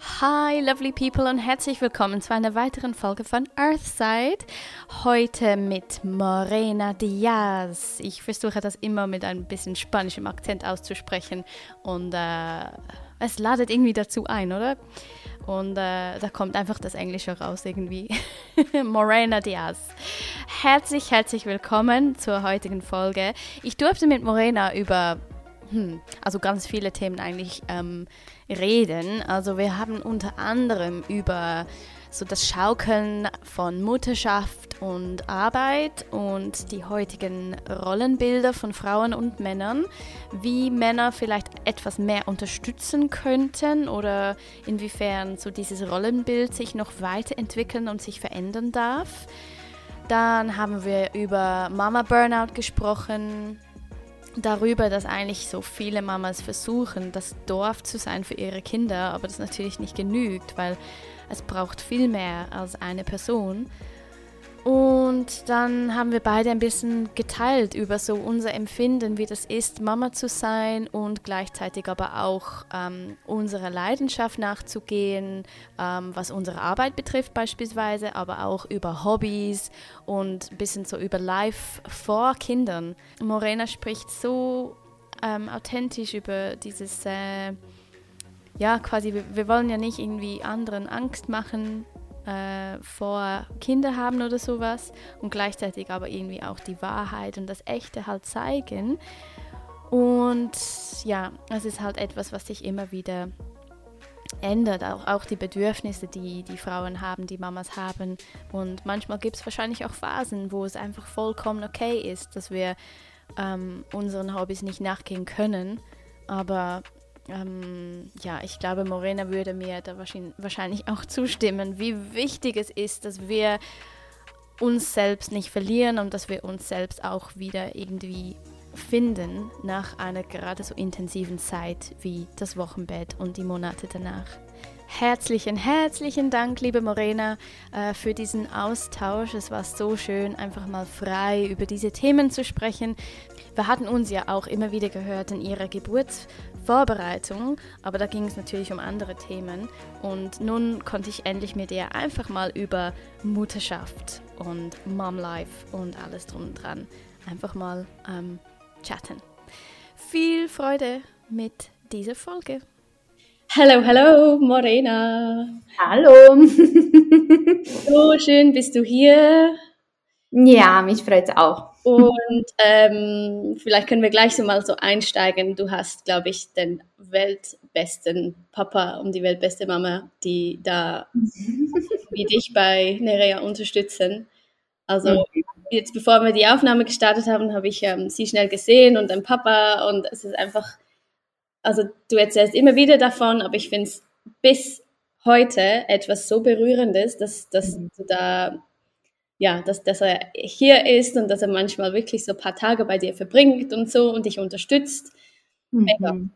Hi, lovely people und herzlich willkommen zu einer weiteren Folge von Earthside. Heute mit Morena Diaz. Ich versuche das immer mit ein bisschen spanischem Akzent auszusprechen und äh, es ladet irgendwie dazu ein, oder? Und äh, da kommt einfach das Englische raus irgendwie. Morena Diaz. Herzlich, herzlich willkommen zur heutigen Folge. Ich durfte mit Morena über, hm, also ganz viele Themen eigentlich ähm, reden. Also wir haben unter anderem über so das Schaukeln von Mutterschaft und Arbeit und die heutigen Rollenbilder von Frauen und Männern, wie Männer vielleicht etwas mehr unterstützen könnten oder inwiefern so dieses Rollenbild sich noch weiterentwickeln und sich verändern darf. Dann haben wir über Mama Burnout gesprochen, darüber, dass eigentlich so viele Mamas versuchen, das Dorf zu sein für ihre Kinder, aber das natürlich nicht genügt, weil es braucht viel mehr als eine Person. Und dann haben wir beide ein bisschen geteilt über so unser Empfinden, wie das ist, Mama zu sein und gleichzeitig aber auch ähm, unserer Leidenschaft nachzugehen, ähm, was unsere Arbeit betrifft beispielsweise, aber auch über Hobbys und ein bisschen so über Life vor Kindern. Morena spricht so ähm, authentisch über dieses, äh, ja quasi, wir, wir wollen ja nicht irgendwie anderen Angst machen, äh, vor Kinder haben oder sowas und gleichzeitig aber irgendwie auch die Wahrheit und das Echte halt zeigen. Und ja, es ist halt etwas, was sich immer wieder ändert, auch, auch die Bedürfnisse, die die Frauen haben, die Mamas haben. Und manchmal gibt es wahrscheinlich auch Phasen, wo es einfach vollkommen okay ist, dass wir ähm, unseren Hobbys nicht nachgehen können. Aber ähm, ja, ich glaube, Morena würde mir da wahrscheinlich auch zustimmen, wie wichtig es ist, dass wir uns selbst nicht verlieren und dass wir uns selbst auch wieder irgendwie finden nach einer gerade so intensiven Zeit wie das Wochenbett und die Monate danach. Herzlichen, herzlichen Dank, liebe Morena, äh, für diesen Austausch. Es war so schön, einfach mal frei über diese Themen zu sprechen. Wir hatten uns ja auch immer wieder gehört in ihrer Geburtsvorbereitung, aber da ging es natürlich um andere Themen. Und nun konnte ich endlich mit ihr einfach mal über Mutterschaft und Mom Life und alles drum und dran einfach mal ähm, chatten. Viel Freude mit dieser Folge. Hallo, hallo, Morena. Hallo. so schön bist du hier. Ja, mich freut es auch. Und ähm, vielleicht können wir gleich so mal so einsteigen. Du hast, glaube ich, den weltbesten Papa und die weltbeste Mama, die da wie dich bei Nerea unterstützen. Also mhm. jetzt, bevor wir die Aufnahme gestartet haben, habe ich ähm, sie schnell gesehen und den Papa und es ist einfach, also du erzählst immer wieder davon, aber ich finde es bis heute etwas so Berührendes, dass, dass mhm. du da ja, dass, dass er hier ist und dass er manchmal wirklich so ein paar Tage bei dir verbringt und so und dich unterstützt. Mhm.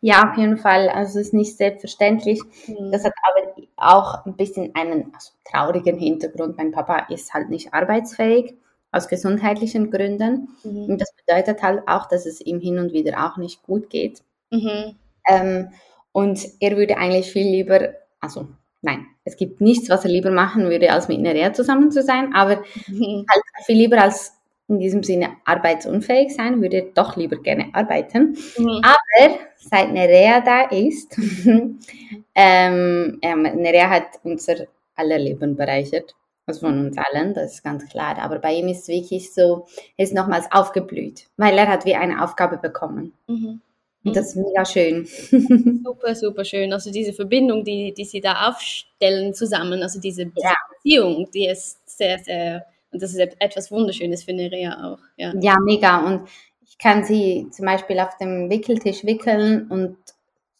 Ja, auf jeden Fall. Also es ist nicht selbstverständlich. Mhm. Das hat aber auch ein bisschen einen also, traurigen Hintergrund. Mein Papa ist halt nicht arbeitsfähig aus gesundheitlichen Gründen. Mhm. Und das bedeutet halt auch, dass es ihm hin und wieder auch nicht gut geht. Mhm. Ähm, und er würde eigentlich viel lieber, also nein, es gibt nichts, was er lieber machen würde, als mit Nerea zusammen zu sein, aber mhm. halt viel lieber als in diesem Sinne arbeitsunfähig sein, würde er doch lieber gerne arbeiten. Mhm. Aber seit Nerea da ist, ähm, ja, Nerea hat unser aller Leben bereichert, also von uns allen, das ist ganz klar. Aber bei ihm ist es wirklich so, er ist nochmals aufgeblüht, weil er hat wie eine Aufgabe bekommen. Mhm. Und das ist mega schön. super, super schön. Also diese Verbindung, die, die sie da aufstellen zusammen, also diese Beziehung, die ist sehr, sehr, und das ist etwas Wunderschönes für Nerea auch. Ja. ja, mega. Und ich kann sie zum Beispiel auf dem Wickeltisch wickeln und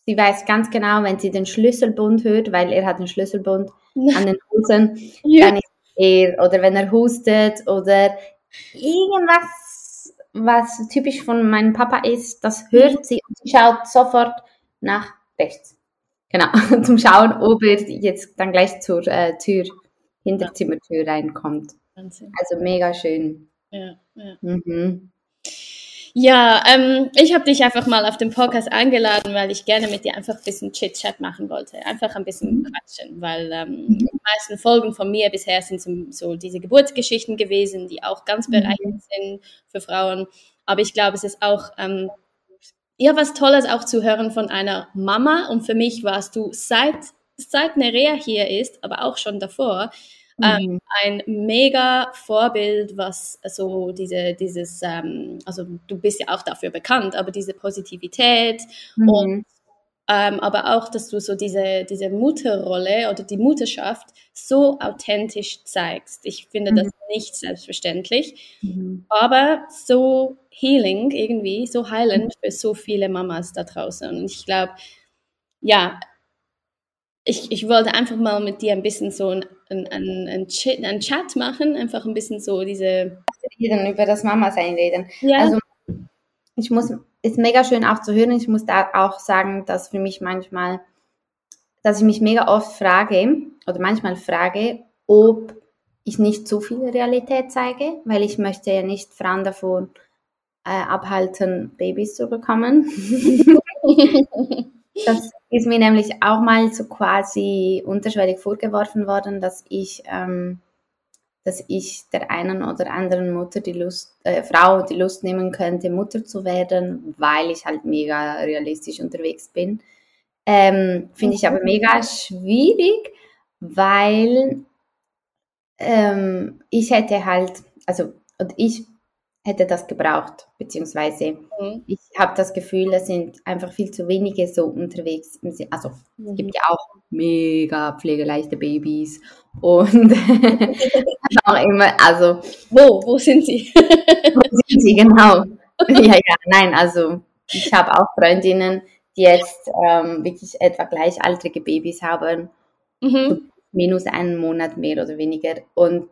sie weiß ganz genau, wenn sie den Schlüsselbund hört, weil er hat einen Schlüsselbund an den Hosen, ja. dann ist er, oder wenn er hustet oder irgendwas was typisch von meinem Papa ist, das hört sie und sie schaut sofort nach rechts. Genau, zum Schauen, ob er jetzt dann gleich zur äh, Tür, Hinterzimmertür reinkommt. Wahnsinn. Also mega schön. Ja, ja. Mhm. Ja, ähm, ich habe dich einfach mal auf den Podcast eingeladen, weil ich gerne mit dir einfach ein bisschen Chit-Chat machen wollte. Einfach ein bisschen mhm. quatschen, weil ähm, mhm. die meisten Folgen von mir bisher sind so, so diese Geburtsgeschichten gewesen, die auch ganz mhm. bereichernd sind für Frauen. Aber ich glaube, es ist auch ähm, ja was Tolles auch zu hören von einer Mama. Und für mich warst du seit, seit Nerea hier ist, aber auch schon davor, ähm, mhm. ein mega Vorbild, was so diese, dieses, ähm, also du bist ja auch dafür bekannt, aber diese Positivität mhm. und ähm, aber auch, dass du so diese, diese Mutterrolle oder die Mutterschaft so authentisch zeigst. Ich finde mhm. das nicht selbstverständlich, mhm. aber so healing irgendwie, so heilend für so viele Mamas da draußen. Und ich glaube, ja, ich, ich wollte einfach mal mit dir ein bisschen so ein, ein, ein, ein, Chat, ein Chat machen, einfach ein bisschen so diese... Über das Mama-Sein reden. Ja. Also ich muss, ist mega schön auch zu hören. Ich muss da auch sagen, dass für mich manchmal, dass ich mich mega oft frage oder manchmal frage, ob ich nicht zu viel Realität zeige, weil ich möchte ja nicht Frauen davon äh, abhalten, Babys zu bekommen. das ist mir nämlich auch mal so quasi unterschwellig vorgeworfen worden, dass ich, ähm, dass ich der einen oder anderen Mutter die Lust, äh, Frau die Lust nehmen könnte, Mutter zu werden, weil ich halt mega realistisch unterwegs bin. Ähm, Finde ich aber mega schwierig, weil ähm, ich hätte halt, also und ich hätte das gebraucht, beziehungsweise mhm. ich habe das Gefühl, es sind einfach viel zu wenige so unterwegs. Also mhm. es gibt ja auch mega pflegeleichte Babys und auch immer, also wo, wo sind sie? wo sind sie, genau. ja, ja, nein, also ich habe auch Freundinnen, die jetzt ähm, wirklich etwa gleichaltrige Babys haben, mhm. minus einen Monat mehr oder weniger und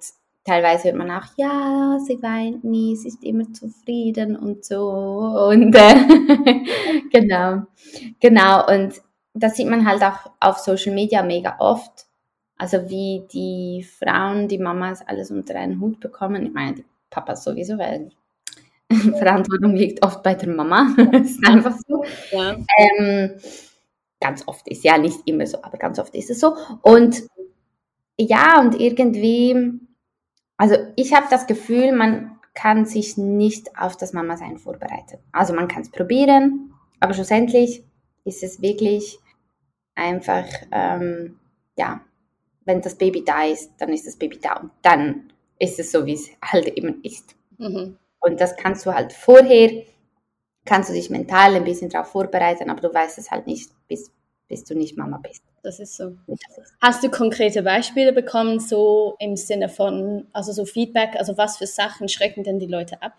teilweise hört man auch, ja, sie weint nie, sie ist immer zufrieden und so. Und äh, genau, genau. Und das sieht man halt auch auf Social Media mega oft. Also wie die Frauen, die Mamas alles unter einen Hut bekommen. Ich meine, die Papas sowieso, weil Verantwortung liegt oft bei der Mama. das ist einfach so. Ja. Ähm, ganz oft ist ja nicht immer so, aber ganz oft ist es so. Und ja, und irgendwie also ich habe das Gefühl, man kann sich nicht auf das Mama-Sein vorbereiten. Also man kann es probieren, aber schlussendlich ist es wirklich einfach, ähm, ja, wenn das Baby da ist, dann ist das Baby da und dann ist es so, wie es halt eben ist. Mhm. Und das kannst du halt vorher, kannst du dich mental ein bisschen darauf vorbereiten, aber du weißt es halt nicht, bis, bis du nicht Mama bist. Das ist so. Hast du konkrete Beispiele bekommen, so im Sinne von, also so Feedback, also was für Sachen schrecken denn die Leute ab?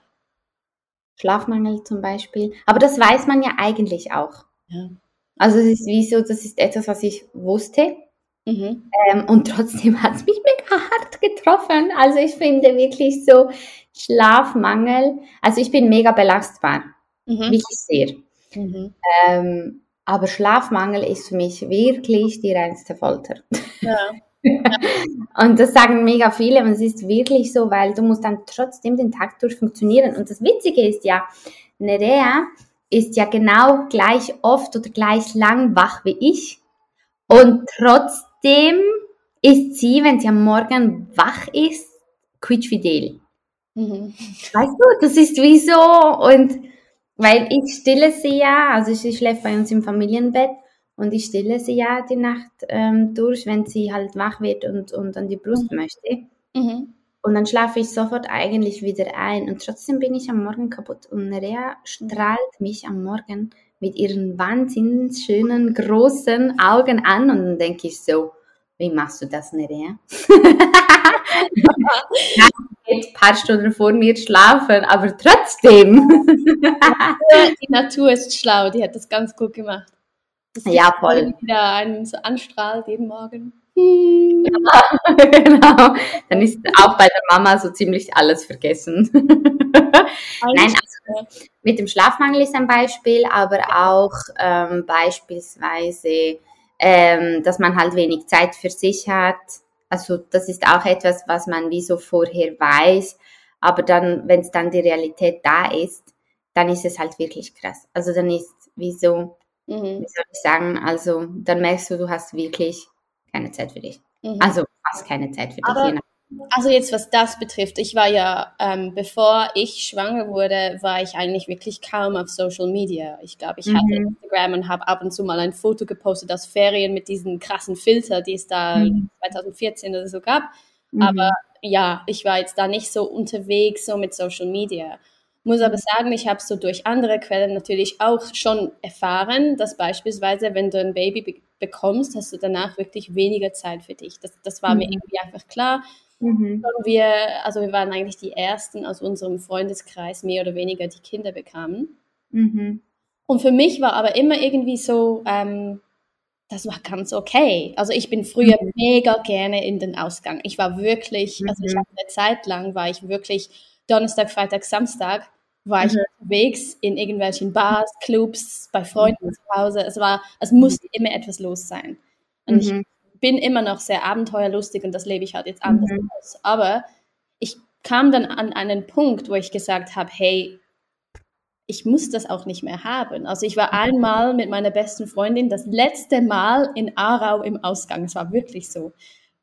Schlafmangel zum Beispiel. Aber das weiß man ja eigentlich auch. Ja. Also es ist wie so, das ist etwas, was ich wusste. Mhm. Ähm, und trotzdem hat es mich mega hart getroffen. Also ich finde wirklich so Schlafmangel. Also ich bin mega belastbar. Mhm. Wirklich sehr. Mhm. Ähm, aber Schlafmangel ist für mich wirklich die reinste Folter. Ja. und das sagen mega viele und es ist wirklich so, weil du musst dann trotzdem den Tag durch funktionieren. Und das Witzige ist ja, Nerea ist ja genau gleich oft oder gleich lang wach wie ich. Und trotzdem ist sie, wenn sie am Morgen wach ist, quietschfidel. Mhm. Weißt du, das ist wie so und weil ich stille sie ja, also sie schläft bei uns im Familienbett und ich stille sie ja die Nacht ähm, durch, wenn sie halt wach wird und, und an die Brust mhm. möchte. Mhm. Und dann schlafe ich sofort eigentlich wieder ein und trotzdem bin ich am Morgen kaputt. Und Nerea strahlt mich am Morgen mit ihren wahnsinnig schönen, großen Augen an und dann denke ich so, wie machst du das, Nerea? ein paar Stunden vor mir schlafen, aber trotzdem. die Natur ist schlau, die hat das ganz gut gemacht. Das ja, voll. Wieder einen so anstrahlt jeden Morgen. Ja, genau. Dann ist auch bei der Mama so ziemlich alles vergessen. Nein, also mit dem Schlafmangel ist ein Beispiel, aber auch ähm, beispielsweise, ähm, dass man halt wenig Zeit für sich hat also das ist auch etwas, was man wie so vorher weiß, aber dann, wenn es dann die Realität da ist, dann ist es halt wirklich krass. Also dann ist wie so, mhm. wie soll ich sagen, also dann merkst du, du hast wirklich keine Zeit für dich. Mhm. Also fast keine Zeit für dich. Also jetzt, was das betrifft, ich war ja, ähm, bevor ich schwanger wurde, war ich eigentlich wirklich kaum auf Social Media. Ich glaube, ich mhm. hatte Instagram und habe ab und zu mal ein Foto gepostet aus Ferien mit diesen krassen Filter, die es da mhm. 2014 oder so gab. Mhm. Aber ja, ich war jetzt da nicht so unterwegs, so mit Social Media. Muss aber sagen, ich habe so durch andere Quellen natürlich auch schon erfahren, dass beispielsweise, wenn du ein Baby be bekommst, hast du danach wirklich weniger Zeit für dich. Das, das war mhm. mir irgendwie einfach klar. Mhm. Wir, also wir waren eigentlich die Ersten aus unserem Freundeskreis, mehr oder weniger, die Kinder bekamen. Mhm. Und für mich war aber immer irgendwie so, ähm, das war ganz okay. Also ich bin früher mhm. mega gerne in den Ausgang. Ich war wirklich, also ich mhm. habe eine Zeit lang war ich wirklich Donnerstag, Freitag, Samstag war ich mhm. unterwegs in irgendwelchen Bars, Clubs, bei Freunden mhm. zu Hause. Es war, es musste immer etwas los sein. Und mhm. ich bin immer noch sehr abenteuerlustig und das lebe ich halt jetzt anders mhm. aus. Aber ich kam dann an einen Punkt, wo ich gesagt habe, hey, ich muss das auch nicht mehr haben. Also ich war einmal mit meiner besten Freundin das letzte Mal in Aarau im Ausgang. Es war wirklich so.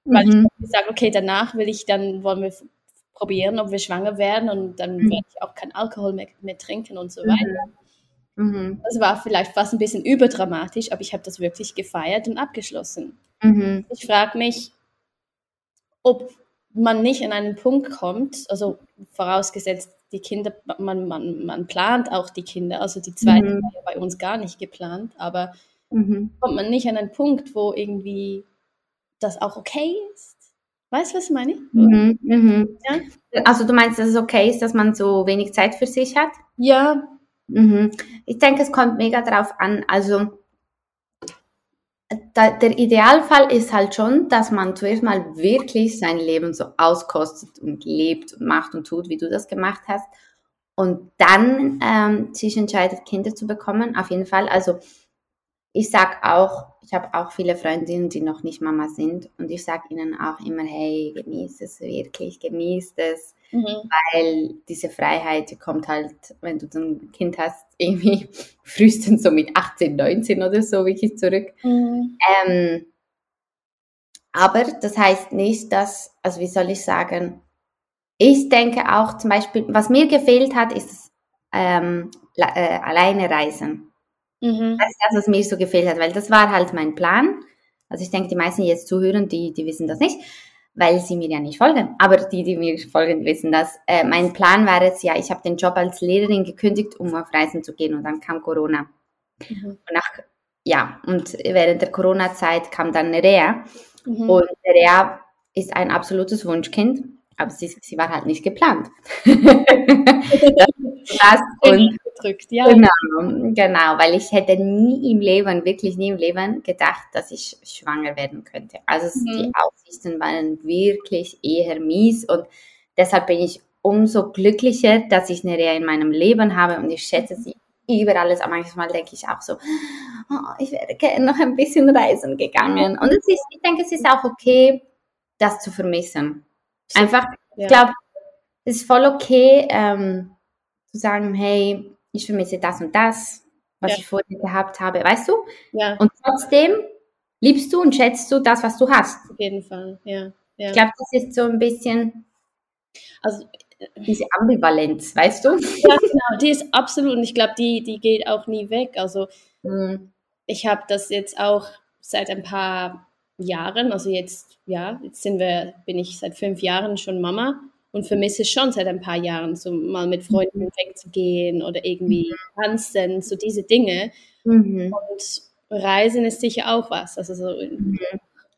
Weil mhm. ich gesagt okay, danach will ich dann, wollen wir probieren, ob wir schwanger werden und dann mhm. werde ich auch kein Alkohol mehr, mehr trinken und so mhm. weiter. Mhm. Das war vielleicht fast ein bisschen überdramatisch, aber ich habe das wirklich gefeiert und abgeschlossen. Mhm. Ich frage mich, ob man nicht an einen Punkt kommt, also vorausgesetzt, die Kinder, man, man, man plant auch die Kinder, also die zweite mhm. war ja bei uns gar nicht geplant, aber mhm. kommt man nicht an einen Punkt, wo irgendwie das auch okay ist? Weißt du, was ich meine? Mhm, mhm. Ja? Also du meinst, dass es okay ist, dass man so wenig Zeit für sich hat? Ja. Mhm. Ich denke, es kommt mega drauf an. Also da, der Idealfall ist halt schon, dass man zuerst mal wirklich sein Leben so auskostet und lebt und macht und tut, wie du das gemacht hast. Und dann ähm, sich entscheidet, Kinder zu bekommen. Auf jeden Fall. Also ich sag auch, ich habe auch viele Freundinnen, die noch nicht Mama sind und ich sage ihnen auch immer, hey, genieß es wirklich, genieß es, mhm. weil diese Freiheit, die kommt halt, wenn du ein Kind hast, irgendwie frühestens so mit 18, 19 oder so wirklich zurück. Mhm. Ähm, aber das heißt nicht, dass, also wie soll ich sagen, ich denke auch zum Beispiel, was mir gefehlt hat, ist ähm, äh, alleine reisen. Mhm. Das ist das, was mir so gefehlt hat, weil das war halt mein Plan. Also ich denke, die meisten, die jetzt zuhören, die, die wissen das nicht, weil sie mir ja nicht folgen. Aber die, die mir folgen, wissen das. Äh, mein Plan war jetzt ja, ich habe den Job als Lehrerin gekündigt, um auf Reisen zu gehen und dann kam Corona. Mhm. Und nach, ja, und während der Corona-Zeit kam dann Nerea. Mhm. Und Nerea ist ein absolutes Wunschkind, aber sie, sie war halt nicht geplant. das, und gedrückt, ja. Genau, genau, weil ich hätte nie im Leben, wirklich nie im Leben gedacht, dass ich schwanger werden könnte. Also mhm. die Aussichten waren wirklich eher mies und deshalb bin ich umso glücklicher, dass ich eine Reha in meinem Leben habe und ich schätze sie über alles. Aber manchmal denke ich auch so, oh, ich wäre gerne noch ein bisschen reisen gegangen. Und ist, ich denke, es ist auch okay, das zu vermissen. Einfach, ja. ich glaube, es ist voll okay, ähm, zu sagen, hey, ich vermisse das und das, was ja. ich vorher gehabt habe, weißt du? Ja. Und trotzdem liebst du und schätzt du das, was du hast. Auf jeden Fall, ja. ja. Ich glaube, das ist so ein bisschen also, diese Ambivalenz, weißt du? Ja, genau, die ist absolut, und ich glaube, die, die geht auch nie weg. Also mhm. ich habe das jetzt auch seit ein paar Jahren, also jetzt, ja, jetzt sind wir, bin ich seit fünf Jahren schon Mama und vermisse schon seit ein paar Jahren, so mal mit Freunden mhm. wegzugehen oder irgendwie mhm. tanzen, so diese Dinge. Mhm. Und Reisen ist sicher auch was. Also so mhm.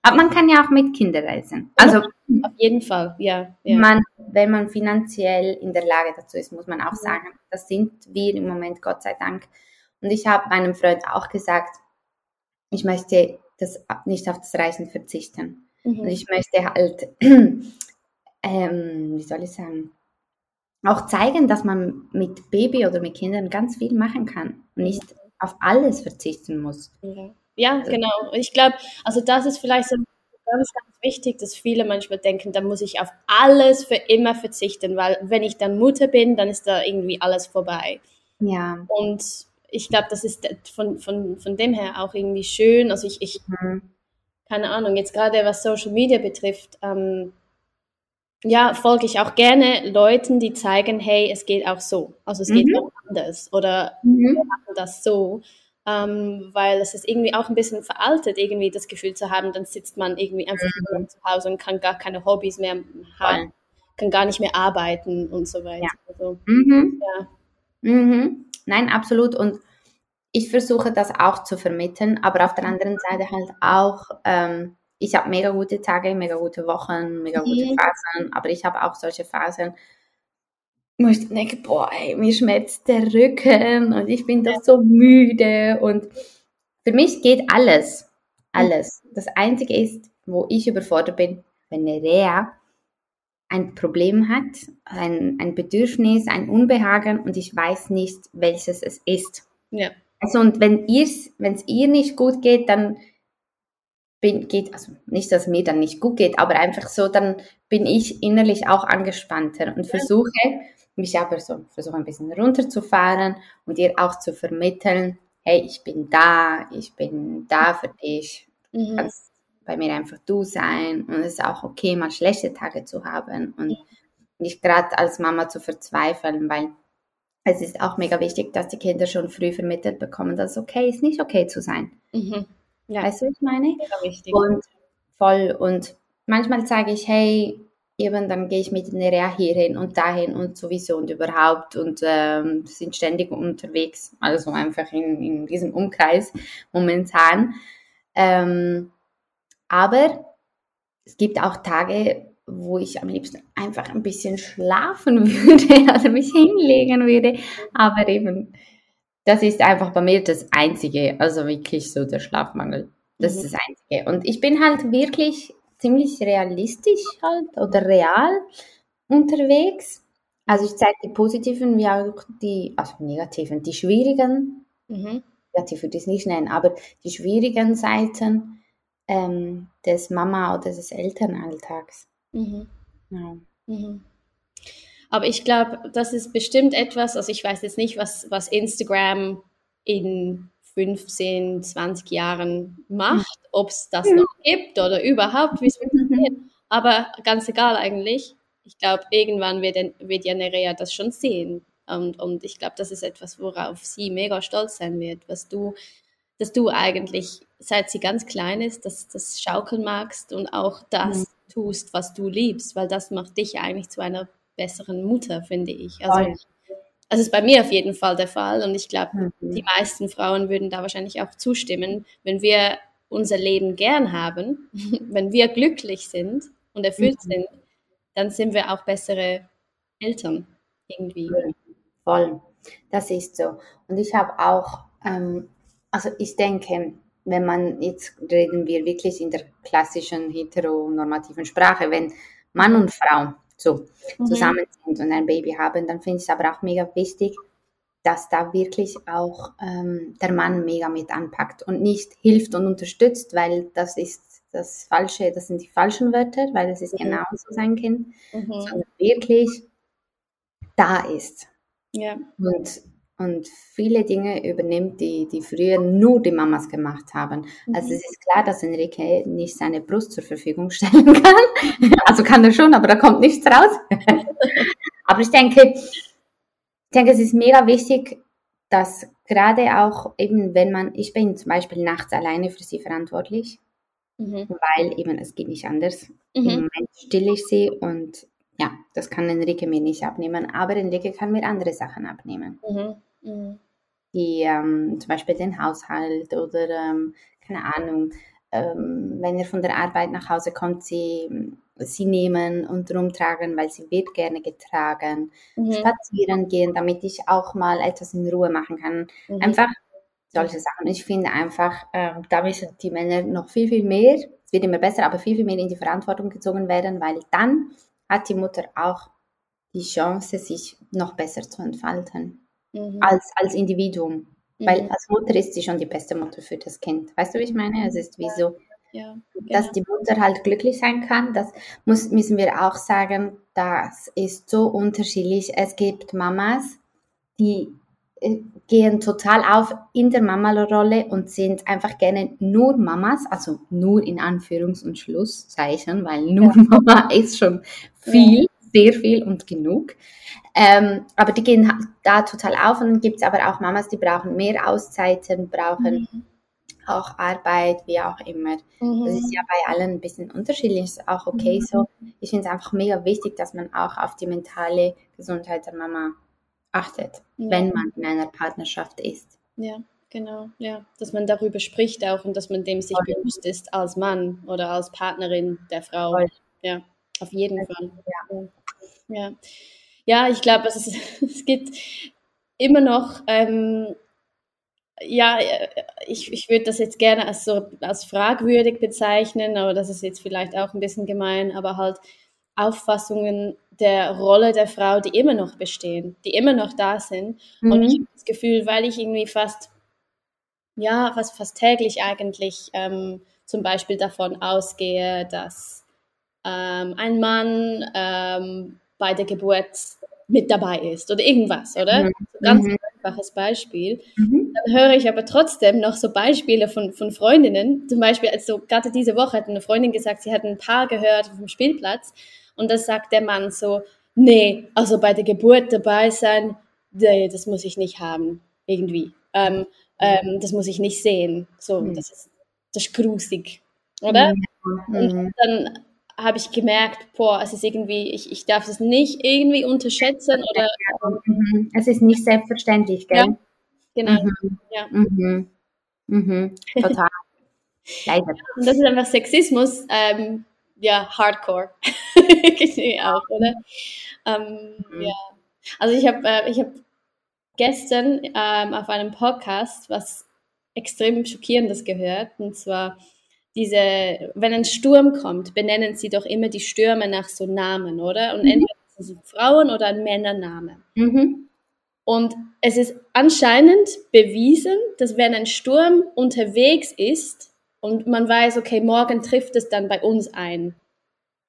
Aber man kann ja auch mit Kindern reisen. Also auf jeden Fall, ja. ja. Man, wenn man finanziell in der Lage dazu ist, muss man auch sagen, das sind wir im Moment, Gott sei Dank. Und ich habe meinem Freund auch gesagt, ich möchte das nicht auf das Reisen verzichten. Mhm. Und ich möchte halt ähm, wie soll ich sagen, auch zeigen, dass man mit Baby oder mit Kindern ganz viel machen kann und nicht auf alles verzichten muss. Ja, ja also, genau. Ich glaube, also das ist vielleicht so ganz, ganz wichtig, dass viele manchmal denken, da muss ich auf alles für immer verzichten, weil wenn ich dann Mutter bin, dann ist da irgendwie alles vorbei. Ja. Und ich glaube, das ist von, von, von dem her auch irgendwie schön. Also ich, ich mhm. keine Ahnung, jetzt gerade was Social Media betrifft, ähm, ja, folge ich auch gerne Leuten, die zeigen, hey, es geht auch so. Also es mhm. geht auch anders oder mhm. wir machen das so. Ähm, weil es ist irgendwie auch ein bisschen veraltet, irgendwie das Gefühl zu haben, dann sitzt man irgendwie einfach mhm. zu Hause und kann gar keine Hobbys mehr haben, kann gar nicht mehr arbeiten und so weiter. Ja. Also, mhm. ja. Mhm. Nein, absolut. Und ich versuche das auch zu vermitteln, aber auf der anderen Seite halt auch, ähm, ich habe mega gute Tage, mega gute Wochen, mega gute mhm. Phasen, aber ich habe auch solche Phasen, wo ich denke, boah, ey, mir schmerzt der Rücken und ich bin doch so müde und für mich geht alles, alles. Das Einzige ist, wo ich überfordert bin, wenn eine Rea ein Problem hat, ein, ein Bedürfnis, ein Unbehagen und ich weiß nicht, welches es ist. Ja. Also und wenn wenn es ihr nicht gut geht, dann bin, geht, also nicht, dass es mir dann nicht gut geht, aber einfach so, dann bin ich innerlich auch angespannter und versuche mich aber so, versuche ein bisschen runterzufahren und ihr auch zu vermitteln, hey, ich bin da, ich bin da für dich, mhm. kannst bei mir einfach du sein und es ist auch okay, mal schlechte Tage zu haben und nicht gerade als Mama zu verzweifeln, weil es ist auch mega wichtig, dass die Kinder schon früh vermittelt bekommen, dass es okay ist, nicht okay zu sein. Mhm. Ja. Weißt du, was ich meine? Und voll. Und manchmal sage ich, hey, eben dann gehe ich mit der Reha hierhin und dahin und sowieso und überhaupt und ähm, sind ständig unterwegs, also einfach in, in diesem Umkreis momentan. Ähm, aber es gibt auch Tage, wo ich am liebsten einfach ein bisschen schlafen würde, also mich hinlegen würde. Aber eben, das ist einfach bei mir das Einzige, also wirklich so der Schlafmangel. Das mhm. ist das Einzige. Und ich bin halt wirklich ziemlich realistisch halt oder real unterwegs. Also ich zeige die positiven wie auch die, also negativen, die schwierigen, mhm. negativ würde ich es nicht nennen, aber die schwierigen Seiten ähm, des Mama- oder des Elternalltags. Mhm. Ja. Mhm. Aber ich glaube, das ist bestimmt etwas, also ich weiß jetzt nicht, was, was Instagram in 15, 20 Jahren macht, ob es das noch gibt oder überhaupt, wie es funktioniert. Aber ganz egal eigentlich. Ich glaube, irgendwann wird, wird ja Nerea das schon sehen. Und, und ich glaube, das ist etwas, worauf sie mega stolz sein wird, was du, dass du eigentlich, seit sie ganz klein ist, dass das schaukeln magst und auch das mhm tust, was du liebst, weil das macht dich eigentlich zu einer besseren Mutter, finde ich. Also, das ist bei mir auf jeden Fall der Fall und ich glaube, mhm. die meisten Frauen würden da wahrscheinlich auch zustimmen, wenn wir unser Leben gern haben, wenn wir glücklich sind und erfüllt mhm. sind, dann sind wir auch bessere Eltern irgendwie. Voll, das ist so. Und ich habe auch, ähm, also ich denke, wenn man, jetzt reden wir wirklich in der klassischen heteronormativen Sprache, wenn Mann und Frau so mhm. zusammen sind und ein Baby haben, dann finde ich es aber auch mega wichtig, dass da wirklich auch ähm, der Mann mega mit anpackt und nicht hilft und unterstützt, weil das ist das Falsche, das sind die falschen Wörter, weil das ist mhm. genauso sein Kind, mhm. sondern wirklich da ist. Ja. Und und viele Dinge übernimmt, die, die früher nur die Mamas gemacht haben. Mhm. Also es ist klar, dass Enrique nicht seine Brust zur Verfügung stellen kann. Also kann er schon, aber da kommt nichts raus. aber ich denke, ich denke, es ist mega wichtig, dass gerade auch eben, wenn man, ich bin zum Beispiel nachts alleine für sie verantwortlich, mhm. weil eben es geht nicht anders. Mhm. Im Moment stille ich sie und ja, das kann Enrique mir nicht abnehmen, aber Enrique kann mir andere Sachen abnehmen. Mhm. Mhm. Die ähm, zum Beispiel den Haushalt oder ähm, keine Ahnung, ähm, wenn er von der Arbeit nach Hause kommt, sie, sie nehmen und rumtragen, weil sie wird gerne getragen, mhm. spazieren gehen, damit ich auch mal etwas in Ruhe machen kann. Mhm. Einfach solche Sachen. Ich finde einfach, äh, da müssen die Männer noch viel, viel mehr, es wird immer besser, aber viel, viel mehr in die Verantwortung gezogen werden, weil dann hat die Mutter auch die Chance, sich noch besser zu entfalten mhm. als, als Individuum. Mhm. Weil als Mutter ist sie schon die beste Mutter für das Kind. Weißt du, wie ich meine? Es ist wie so, ja, genau. dass die Mutter halt glücklich sein kann. Das muss, müssen wir auch sagen, das ist so unterschiedlich. Es gibt Mamas, die äh, gehen total auf in der Mama-Rolle und sind einfach gerne nur Mamas, also nur in Anführungs- und Schlusszeichen, weil nur ja. Mama ist schon viel. Sehr viel und genug. Ähm, aber die gehen da total auf und dann gibt es aber auch Mamas, die brauchen mehr Auszeiten, brauchen mhm. auch Arbeit, wie auch immer. Mhm. Das ist ja bei allen ein bisschen unterschiedlich, ist auch okay mhm. so. Ich finde es einfach mega wichtig, dass man auch auf die mentale Gesundheit der Mama achtet, ja. wenn man in einer Partnerschaft ist. Ja, genau, ja. Dass man darüber spricht auch und dass man dem sich Voll. bewusst ist als Mann oder als Partnerin der Frau. Voll. Ja, auf jeden Fall. Ja, ja. ja ich glaube, es, es gibt immer noch, ähm, ja, ich, ich würde das jetzt gerne als so als fragwürdig bezeichnen, aber das ist jetzt vielleicht auch ein bisschen gemein, aber halt Auffassungen der Rolle der Frau, die immer noch bestehen, die immer noch da sind. Mhm. Und ich habe das Gefühl, weil ich irgendwie fast, ja, fast, fast täglich eigentlich ähm, zum Beispiel davon ausgehe, dass ähm, ein Mann ähm, bei der Geburt mit dabei ist oder irgendwas, oder? Mhm. So ganz mhm. einfaches Beispiel. Mhm. Dann höre ich aber trotzdem noch so Beispiele von, von Freundinnen. Zum Beispiel, also gerade diese Woche hat eine Freundin gesagt, sie hat ein Paar gehört auf dem Spielplatz und das sagt der Mann so, nee, also bei der Geburt dabei sein, nee, das muss ich nicht haben, irgendwie. Ähm, ähm, das muss ich nicht sehen. So, mhm. das ist, das ist grusig, oder? Mhm. Und dann habe ich gemerkt, boah, es ist irgendwie, ich, ich darf es nicht irgendwie unterschätzen oder. Mhm. Es ist nicht selbstverständlich, gell? Ja, genau. Mhm. Ja. Mhm. Mhm. Total. Leider. Und das ist einfach Sexismus, ähm, ja, Hardcore. auch, oder? Ähm, mhm. Ja. Also ich habe äh, hab gestern ähm, auf einem Podcast was extrem Schockierendes gehört. Und zwar diese, wenn ein Sturm kommt, benennen sie doch immer die Stürme nach so Namen, oder? Und mhm. entweder ist es Frauen- oder ein Männername. Mhm. Und es ist anscheinend bewiesen, dass wenn ein Sturm unterwegs ist, und man weiß, okay, morgen trifft es dann bei uns ein.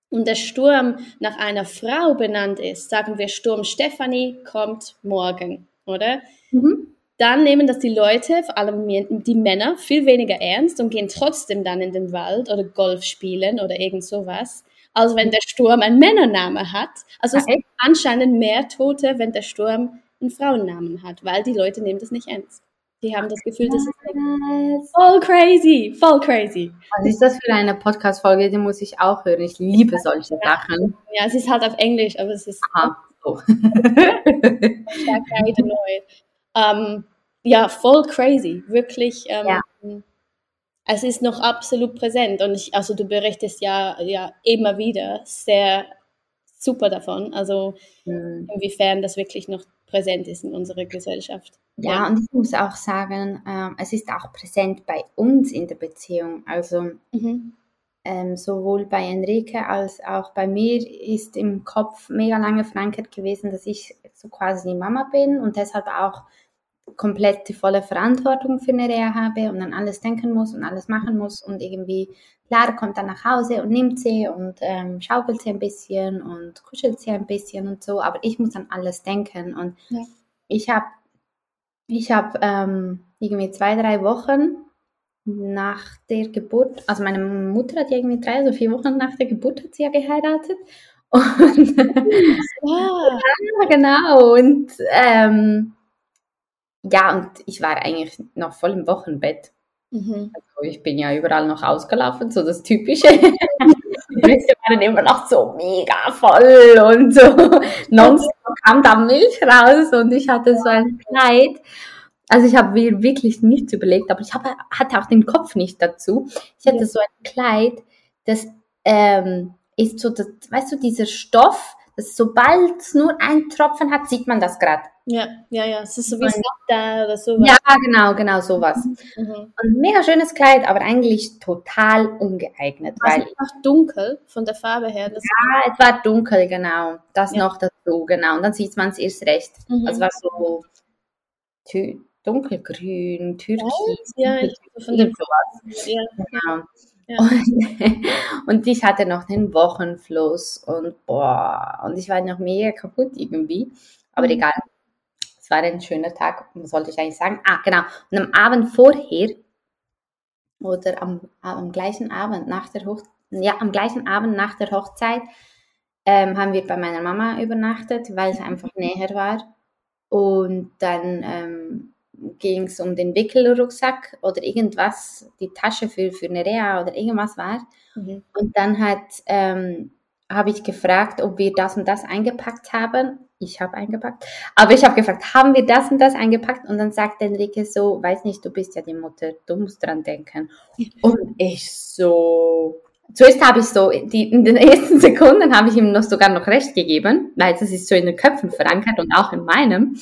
Und der Sturm nach einer Frau benannt ist, sagen wir, Sturm Stephanie kommt morgen, oder? Mhm. Dann nehmen das die Leute, vor allem die Männer, viel weniger ernst und gehen trotzdem dann in den Wald oder Golf spielen oder irgend sowas, als wenn der Sturm einen Männername hat. Also es gibt anscheinend mehr Tote, wenn der Sturm einen Frauennamen hat, weil die Leute nehmen das nicht ernst. Die haben das Gefühl, das ist voll crazy, voll crazy. Was ist das für eine Podcast-Folge? Die muss ich auch hören. Ich liebe solche Sachen. Ja, es ist halt auf Englisch, aber es ist Aha, so. neu. Um, ja, voll crazy, wirklich. Um, ja. Es ist noch absolut präsent und ich, also du berichtest ja, ja immer wieder sehr super davon. Also mhm. inwiefern das wirklich noch präsent ist in unserer Gesellschaft. Ja, ja. und ich muss auch sagen, äh, es ist auch präsent bei uns in der Beziehung. Also mhm. ähm, sowohl bei Enrique als auch bei mir ist im Kopf mega lange verankert gewesen, dass ich so quasi die Mama bin und deshalb auch komplett die volle Verantwortung für eine Reha habe und an alles denken muss und alles machen muss und irgendwie, klar, kommt dann nach Hause und nimmt sie und ähm, schaukelt sie ein bisschen und kuschelt sie ein bisschen und so, aber ich muss an alles denken und ja. ich habe ich habe ähm, irgendwie zwei, drei Wochen nach der Geburt, also meine Mutter hat irgendwie drei, also vier Wochen nach der Geburt hat sie ja geheiratet. Und ja, genau. Und ähm, ja, und ich war eigentlich noch voll im Wochenbett. Mhm. Also ich bin ja überall noch ausgelaufen, so das Typische. Die Brüste waren immer noch so mega voll und so. Nonstop kam da Milch raus und ich hatte so ein Kleid. Also ich habe mir wirklich nichts überlegt, aber ich habe, hatte auch den Kopf nicht dazu. Ich hatte so ein Kleid, das ähm, ist so, das, weißt du, dieser Stoff, dass sobald es nur ein Tropfen hat, sieht man das gerade. Ja, ja, ja. Es ist so wie da oder sowas. Ja, genau, genau, sowas. Mhm. Und mega schönes Kleid, aber eigentlich total ungeeignet. War weil es war dunkel von der Farbe her. ja, es war dunkel, genau. Das ja. noch dazu, genau. Und dann sieht man es erst recht. Mhm. Also war so dunkelgrün, türkis. Ja, ja, von dem sowas. Ja. Genau. Und, und, ich hatte noch den Wochenfluss und boah, und ich war noch mega kaputt irgendwie. Aber mhm. egal, es war ein schöner Tag, was sollte ich eigentlich sagen? Ah, genau. Und am Abend vorher oder am, am gleichen Abend nach der Hochzeit, ja, am gleichen Abend nach der Hochzeit ähm, haben wir bei meiner Mama übernachtet, weil es einfach näher war. Und dann ähm, ging es um den Wickelrucksack oder irgendwas, die Tasche für, für Nerea oder irgendwas war. Mhm. Und dann hat, ähm, habe ich gefragt, ob wir das und das eingepackt haben. Ich habe eingepackt. Aber ich habe gefragt, haben wir das und das eingepackt? Und dann sagt Enrique so, weiß nicht, du bist ja die Mutter, du musst dran denken. Und ich so, zuerst habe ich so, die, in den ersten Sekunden habe ich ihm noch sogar noch recht gegeben, weil das ist so in den Köpfen verankert und auch in meinem.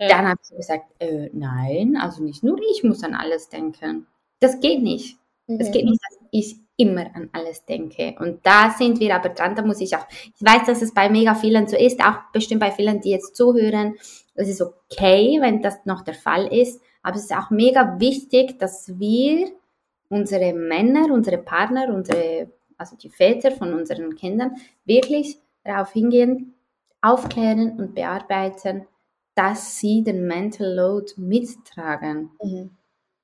Ja. Dann habe ich gesagt, äh, nein, also nicht nur ich muss an alles denken. Das geht nicht. Es mhm. geht nicht, dass ich immer an alles denke. Und da sind wir aber dran, da muss ich auch, ich weiß, dass es bei mega vielen so ist, auch bestimmt bei vielen, die jetzt zuhören. Es ist okay, wenn das noch der Fall ist, aber es ist auch mega wichtig, dass wir unsere Männer, unsere Partner, unsere, also die Väter von unseren Kindern wirklich darauf hingehen, aufklären und bearbeiten, dass sie den Mental Load mittragen. Mhm.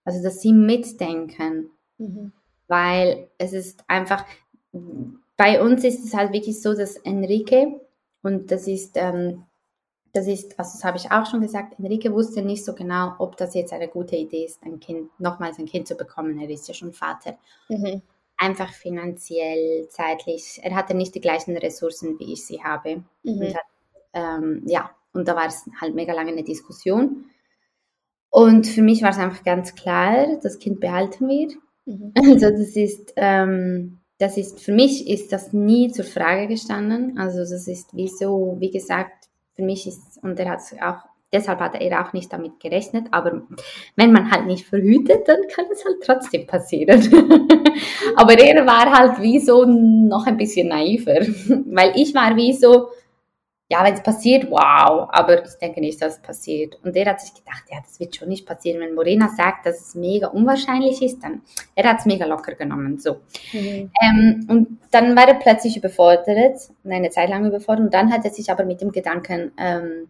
Also, dass sie mitdenken. Mhm. Weil es ist einfach, bei uns ist es halt wirklich so, dass Enrique, und das ist, ähm, das ist, also das habe ich auch schon gesagt, Enrique wusste nicht so genau, ob das jetzt eine gute Idee ist, ein Kind, nochmals ein Kind zu bekommen. Er ist ja schon Vater. Mhm. Einfach finanziell, zeitlich. Er hatte nicht die gleichen Ressourcen, wie ich sie habe. Mhm. Und hat, ähm, ja, und da war es halt mega lange eine Diskussion. Und für mich war es einfach ganz klar, das Kind behalten wir. Mhm. Also das ist, ähm, das ist, für mich ist das nie zur Frage gestanden. Also das ist wie so, wie gesagt, für mich ist, und er hat auch, deshalb hat er auch nicht damit gerechnet, aber wenn man halt nicht verhütet, dann kann es halt trotzdem passieren. aber er war halt wie so noch ein bisschen naiver, weil ich war wie so, ja, wenn es passiert, wow, aber ich denke nicht, dass es passiert. Und er hat sich gedacht, ja, das wird schon nicht passieren. Wenn Morena sagt, dass es mega unwahrscheinlich ist, dann, er hat es mega locker genommen, so. Mhm. Ähm, und dann war er plötzlich überfordert, eine Zeit lang überfordert, und dann hat er sich aber mit dem Gedanken, ähm,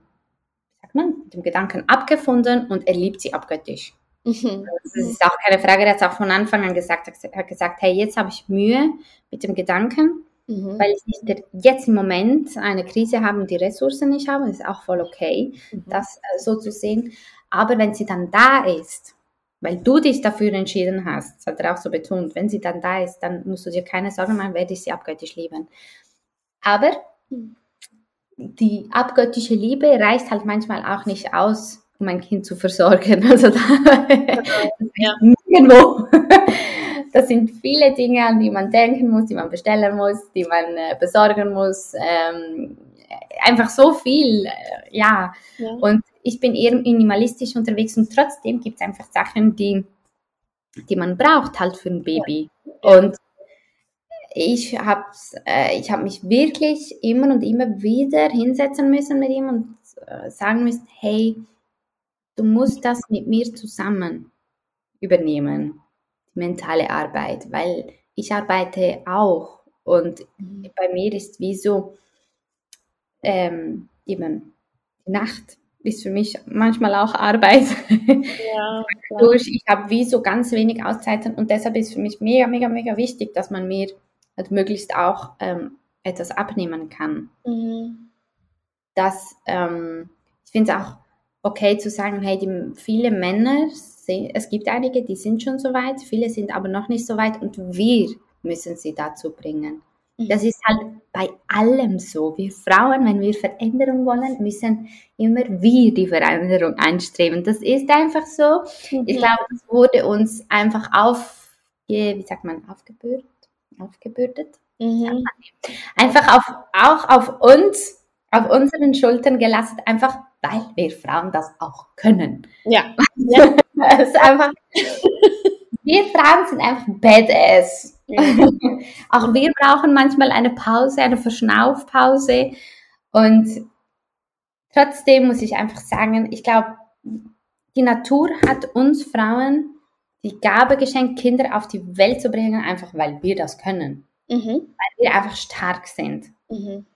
sagt man, mit dem Gedanken abgefunden und er liebt sie abgöttisch. Mhm. Das ist auch keine Frage, er hat es auch von Anfang an gesagt, er hat gesagt, hey, jetzt habe ich Mühe mit dem Gedanken, Mhm. Weil ich nicht jetzt im Moment eine Krise habe und die Ressourcen nicht habe, ist auch voll okay, mhm. das äh, so zu sehen. Aber wenn sie dann da ist, weil du dich dafür entschieden hast, das hat er auch so betont, wenn sie dann da ist, dann musst du dir keine Sorgen machen, werde ich sie abgöttisch lieben. Aber mhm. die abgöttische Liebe reicht halt manchmal auch nicht aus, um ein Kind zu versorgen. Also da, ja. nirgendwo. Das sind viele Dinge, an die man denken muss, die man bestellen muss, die man äh, besorgen muss. Ähm, einfach so viel, äh, ja. ja. Und ich bin eher minimalistisch unterwegs und trotzdem gibt es einfach Sachen, die, die man braucht halt für ein Baby. Ja. Und ich habe äh, ich hab mich wirklich immer und immer wieder hinsetzen müssen mit ihm und äh, sagen müssen, hey, du musst das mit mir zusammen übernehmen mentale Arbeit, weil ich arbeite auch und mhm. bei mir ist wie so ähm, eben die Nacht ist für mich manchmal auch Arbeit. Ja, Durch, ich habe wie so ganz wenig Auszeiten und deshalb ist für mich mega, mega, mega wichtig, dass man mir halt möglichst auch ähm, etwas abnehmen kann. Mhm. Das, ähm, ich finde es auch okay zu sagen, hey, die, viele Männer es gibt einige, die sind schon so weit, viele sind aber noch nicht so weit und wir müssen sie dazu bringen. Mhm. Das ist halt bei allem so. Wir Frauen, wenn wir Veränderung wollen, müssen immer wir die Veränderung anstreben. Das ist einfach so. Mhm. Ich glaube, das wurde uns einfach auf, wie sagt man, aufgebürdet, aufgebürdet. Mhm. Einfach auf, auch auf uns, auf unseren Schultern gelassen, einfach weil wir Frauen das auch können. Ja. ja. es ist einfach, wir Frauen sind einfach badass. Ja. auch wir brauchen manchmal eine Pause, eine Verschnaufpause. Und trotzdem muss ich einfach sagen, ich glaube, die Natur hat uns Frauen die Gabe geschenkt, Kinder auf die Welt zu bringen, einfach weil wir das können. Mhm. Weil wir einfach stark sind. Mhm.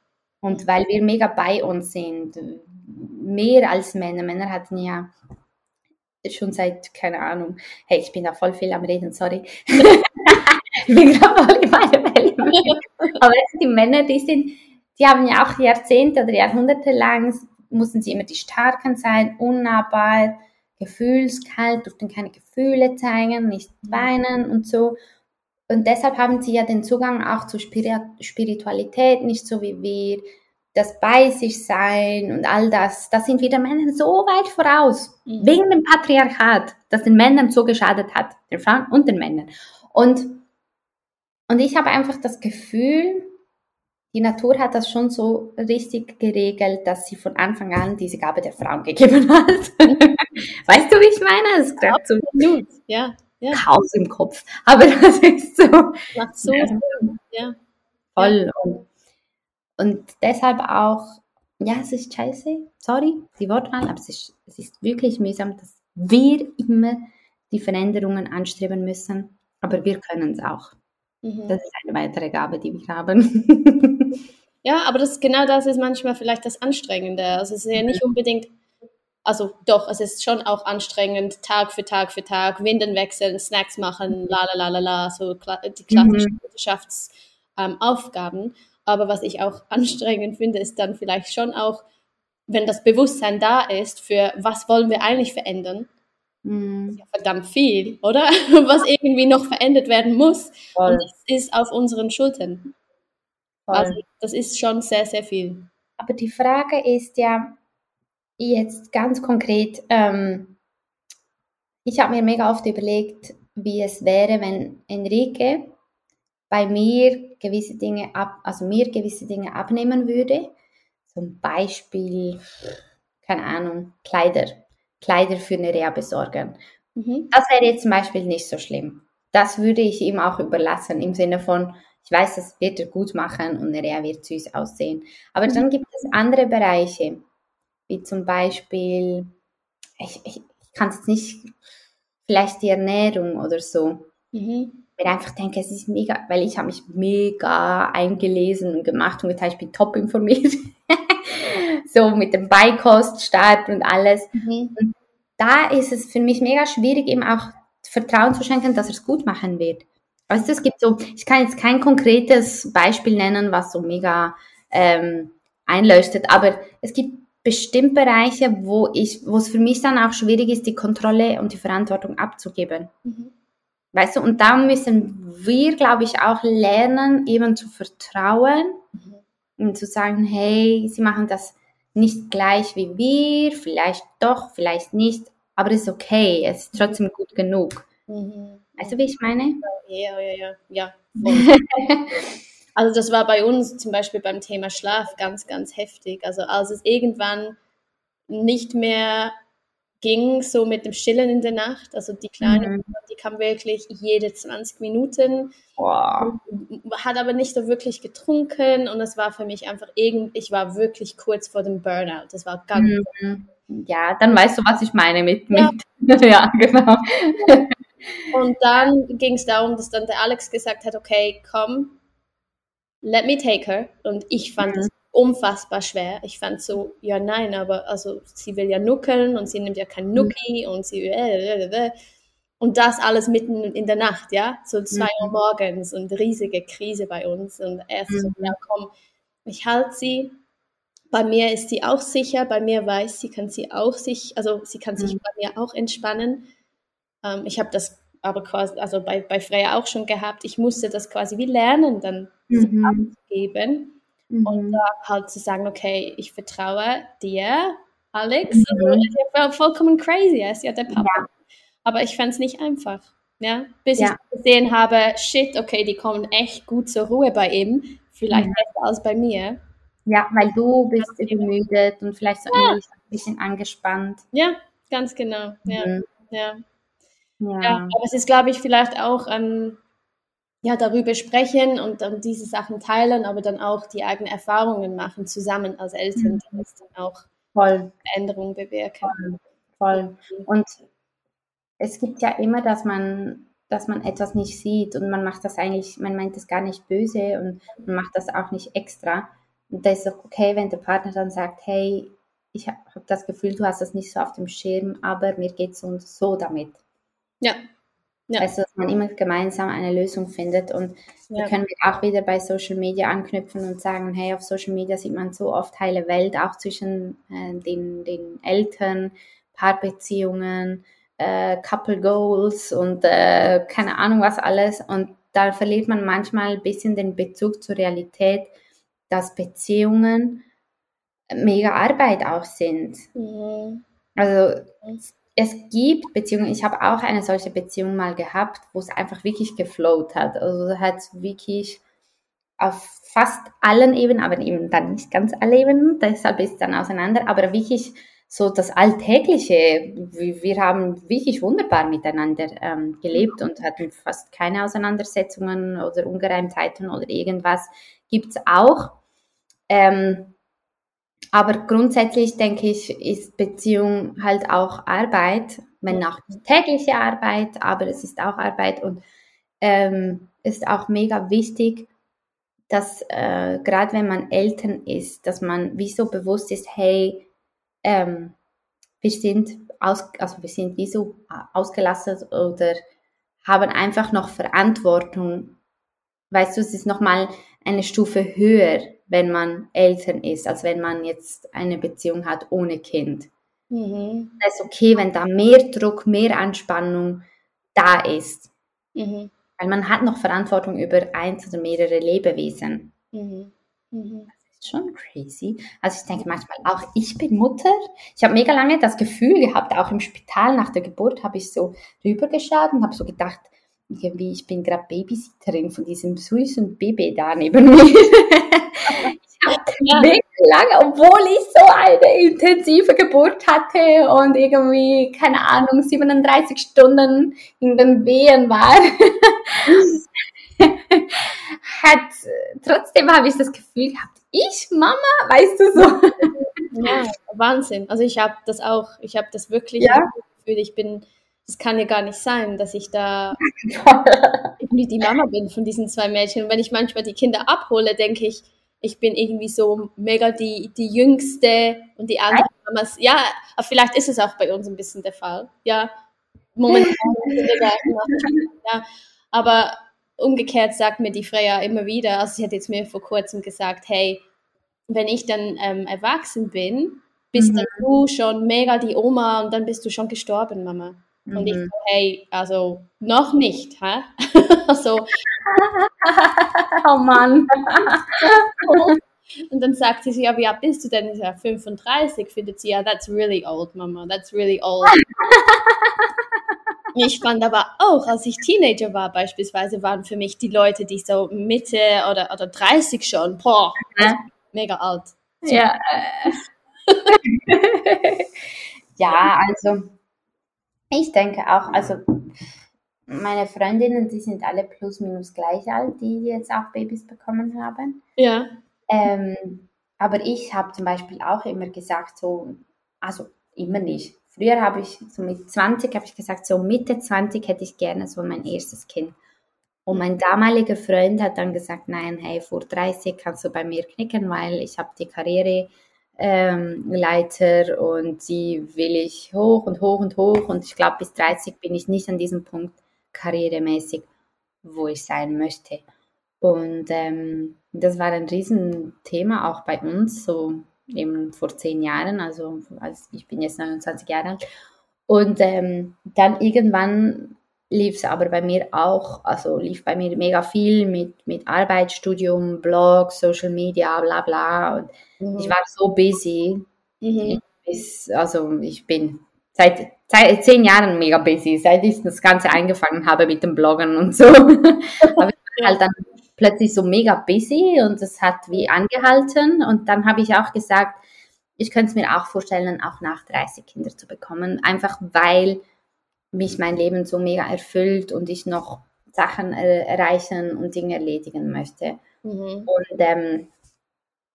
Und weil wir mega bei uns sind mehr als Männer. Männer hatten ja schon seit, keine Ahnung, hey, ich bin da voll viel am Reden, sorry. ich bin gerade voll in meiner Welt. Aber die Männer, die sind, die haben ja auch Jahrzehnte oder Jahrhunderte lang, mussten sie immer die Starken sein, unnahbar, gefühlskalt, durften keine Gefühle zeigen, nicht weinen und so. Und deshalb haben sie ja den Zugang auch zur Spiritualität, nicht so wie wir, das bei sich sein und all das. Da sind wir den Männern so weit voraus, mhm. wegen dem Patriarchat, das den Männern so geschadet hat, den Frauen und den Männern. Und, und ich habe einfach das Gefühl, die Natur hat das schon so richtig geregelt, dass sie von Anfang an diese Gabe der Frauen gegeben hat. weißt du, wie ich meine? Das ist gerade so ja ja. Chaos im Kopf. Aber das ist so. Macht so Sinn. Ja. Voll. Und, und deshalb auch, ja, es ist scheiße, sorry, die Wortwahl, aber es ist, es ist wirklich mühsam, dass wir immer die Veränderungen anstreben müssen, aber wir können es auch. Mhm. Das ist eine weitere Gabe, die wir haben. ja, aber das, genau das ist manchmal vielleicht das Anstrengende. Also es ist ja nicht unbedingt also doch, es ist schon auch anstrengend, Tag für Tag für Tag, Winden wechseln, Snacks machen, la la la la la, so die klassischen Mutterschaftsaufgaben. Ähm, Aber was ich auch anstrengend finde, ist dann vielleicht schon auch, wenn das Bewusstsein da ist, für was wollen wir eigentlich verändern. Mhm. Ja, verdammt viel, oder? Was irgendwie noch verändert werden muss. Voll. Und das ist auf unseren Schultern. Voll. Also das ist schon sehr, sehr viel. Aber die Frage ist ja, Jetzt ganz konkret, ähm, ich habe mir mega oft überlegt, wie es wäre, wenn Enrique bei mir gewisse Dinge ab, also mir gewisse Dinge abnehmen würde. Zum Beispiel, keine Ahnung, Kleider, Kleider für eine Reha besorgen. Mhm. Das wäre jetzt zum Beispiel nicht so schlimm. Das würde ich ihm auch überlassen, im Sinne von, ich weiß, das wird er gut machen und eine Reha wird süß aussehen. Aber mhm. dann gibt es andere Bereiche, wie zum Beispiel, ich, ich, ich kann es jetzt nicht, vielleicht die Ernährung oder so. Mhm. Ich einfach denke, es ist mega, weil ich habe mich mega eingelesen und gemacht und getan, ich bin top informiert. so mit dem Beikoststart und alles. Mhm. Und da ist es für mich mega schwierig, ihm auch Vertrauen zu schenken, dass er es gut machen wird. Du, es gibt so, ich kann jetzt kein konkretes Beispiel nennen, was so mega ähm, einleuchtet, aber es gibt bestimmt Bereiche, wo ich, wo es für mich dann auch schwierig ist, die Kontrolle und die Verantwortung abzugeben. Mhm. Weißt du, und da müssen wir, glaube ich, auch lernen, jemandem zu vertrauen mhm. und zu sagen, hey, sie machen das nicht gleich wie wir, vielleicht doch, vielleicht nicht, aber es ist okay, es ist trotzdem gut genug. Mhm. Weißt du, wie ich meine? Ja, ja, ja, ja. Also das war bei uns zum Beispiel beim Thema Schlaf ganz, ganz heftig. Also als es irgendwann nicht mehr ging, so mit dem Stillen in der Nacht, also die Kleine, mhm. die kam wirklich jede 20 Minuten, wow. hat aber nicht so wirklich getrunken und es war für mich einfach irgend, ich war wirklich kurz vor dem Burnout. Das war ganz. Mhm. Ja, dann weißt du, was ich meine mit, mit. Ja, ja genau. Und dann ging es darum, dass dann der Alex gesagt hat, okay, komm, let me take her. Und ich fand mhm. Unfassbar schwer. Ich fand so, ja, nein, aber also sie will ja nuckeln und sie nimmt ja kein mhm. Nucki mhm. und sie. Äh, äh, äh, und das alles mitten in der Nacht, ja, so zwei mhm. Uhr morgens und riesige Krise bei uns. Und erst mhm. so, ja, komm, ich halte sie. Bei mir ist sie auch sicher, bei mir weiß sie, kann sie auch sich, also sie kann sich mhm. bei mir auch entspannen. Ähm, ich habe das aber quasi, also bei, bei Freya auch schon gehabt, ich musste das quasi wie lernen, dann mhm. abzugeben mhm. und da halt zu sagen, okay, ich vertraue dir, Alex, mhm. also, ist ja vollkommen crazy, er ist ja der Papa. Ja. Aber ich fand es nicht einfach. Ja, bis ja. ich gesehen habe, shit, okay, die kommen echt gut zur Ruhe bei ihm, vielleicht mhm. besser als bei mir. Ja, weil du bist übermüdet und vielleicht so ja. ein bisschen angespannt. Ja, ganz genau. Ja, mhm. ja. Ja. ja aber es ist, glaube ich, vielleicht auch ähm, ja, darüber sprechen und dann diese Sachen teilen, aber dann auch die eigenen Erfahrungen machen, zusammen als Eltern, mhm. die das dann auch Voll. Veränderungen bewirken. Voll. Voll. Und es gibt ja immer, dass man dass man etwas nicht sieht und man macht das eigentlich, man meint das gar nicht böse und man macht das auch nicht extra. Und da ist auch okay, wenn der Partner dann sagt, hey, ich habe das Gefühl, du hast das nicht so auf dem Schirm, aber mir geht es so damit. Ja. Ja. Also, dass man immer gemeinsam eine Lösung findet. Und ja. da können wir auch wieder bei Social Media anknüpfen und sagen, hey, auf Social Media sieht man so oft heile Welt, auch zwischen äh, den, den Eltern, Paarbeziehungen, äh, Couple Goals und äh, keine Ahnung was alles. Und da verliert man manchmal ein bisschen den Bezug zur Realität, dass Beziehungen mega Arbeit auch sind. Mhm. Also es gibt Beziehungen, ich habe auch eine solche Beziehung mal gehabt, wo es einfach wirklich geflowt hat. Also hat wirklich auf fast allen Ebenen, aber eben dann nicht ganz alle Ebenen, deshalb ist es dann auseinander, aber wirklich so das Alltägliche. Wir haben wirklich wunderbar miteinander ähm, gelebt und hatten fast keine Auseinandersetzungen oder Ungereimtheiten oder irgendwas. Gibt es auch. Ähm, aber grundsätzlich denke ich, ist Beziehung halt auch Arbeit, wenn auch tägliche Arbeit, aber es ist auch Arbeit und ähm, ist auch mega wichtig, dass äh, gerade wenn man Eltern ist, dass man wie so bewusst ist, hey, ähm, wir sind aus, also wir sind wie so ausgelassen oder haben einfach noch Verantwortung. Weißt du, es ist nochmal eine Stufe höher, wenn man Eltern ist, als wenn man jetzt eine Beziehung hat ohne Kind. Mhm. Es ist okay, wenn da mehr Druck, mehr Anspannung da ist. Mhm. Weil man hat noch Verantwortung über eins oder mehrere Lebewesen. Mhm. Mhm. Das ist schon crazy. Also ich denke manchmal auch, ich bin Mutter. Ich habe mega lange das Gefühl gehabt, auch im Spital nach der Geburt habe ich so rübergeschaut und habe so gedacht, irgendwie, ich bin gerade Babysitterin von diesem süßen Baby da neben mir. ich habe ja. lange, obwohl ich so eine intensive Geburt hatte und irgendwie, keine Ahnung, 37 Stunden in den Wehen war, hat, trotzdem habe ich das Gefühl gehabt, ich, Mama, weißt du so. ja, Wahnsinn. Also ich habe das auch, ich habe das wirklich ja. Gefühl, ich bin das kann ja gar nicht sein, dass ich da irgendwie die Mama bin von diesen zwei Mädchen. Und wenn ich manchmal die Kinder abhole, denke ich, ich bin irgendwie so mega die, die Jüngste und die anderen Mamas. Ja, aber vielleicht ist es auch bei uns ein bisschen der Fall. Ja, momentan ja. Aber umgekehrt sagt mir die Freya immer wieder, also sie hat jetzt mir vor kurzem gesagt, hey, wenn ich dann ähm, erwachsen bin, bist mhm. dann du schon mega die Oma und dann bist du schon gestorben, Mama. Und ich mhm. so, hey, also noch nicht, hä? so. oh Mann. und dann sagt sie, ja, wie alt bist du denn? Ich sage, 35. Findet sie, ja, that's really old, Mama, that's really old. ich fand aber auch, als ich Teenager war beispielsweise, waren für mich die Leute, die so Mitte oder, oder 30 schon, boah, mega alt. So. Ja. ja, also ich denke auch, also meine Freundinnen, die sind alle plus minus gleich alt, die jetzt auch Babys bekommen haben. Ja. Ähm, aber ich habe zum Beispiel auch immer gesagt, so, also immer nicht. Früher habe ich, so mit 20 habe ich gesagt, so Mitte 20 hätte ich gerne so mein erstes Kind. Und mein damaliger Freund hat dann gesagt, nein, hey, vor 30 kannst du bei mir knicken, weil ich habe die Karriere ähm, Leiter und die will ich hoch und hoch und hoch und ich glaube bis 30 bin ich nicht an diesem Punkt karrieremäßig, wo ich sein möchte. Und ähm, das war ein Riesenthema auch bei uns, so eben vor zehn Jahren, also als ich bin jetzt 29 Jahre alt. Und ähm, dann irgendwann lief es aber bei mir auch, also lief bei mir mega viel mit, mit Arbeit, Studium, Blog, Social Media, bla bla. Und mhm. ich war so busy. Mhm. Bis, also ich bin seit, seit zehn Jahren mega busy, seit ich das Ganze angefangen habe mit dem Bloggen und so. aber ich war halt dann plötzlich so mega busy und das hat wie angehalten. Und dann habe ich auch gesagt, ich könnte es mir auch vorstellen, auch nach 30 Kinder zu bekommen, einfach weil mich mein Leben so mega erfüllt und ich noch Sachen er erreichen und Dinge erledigen möchte. Mhm. Und ähm,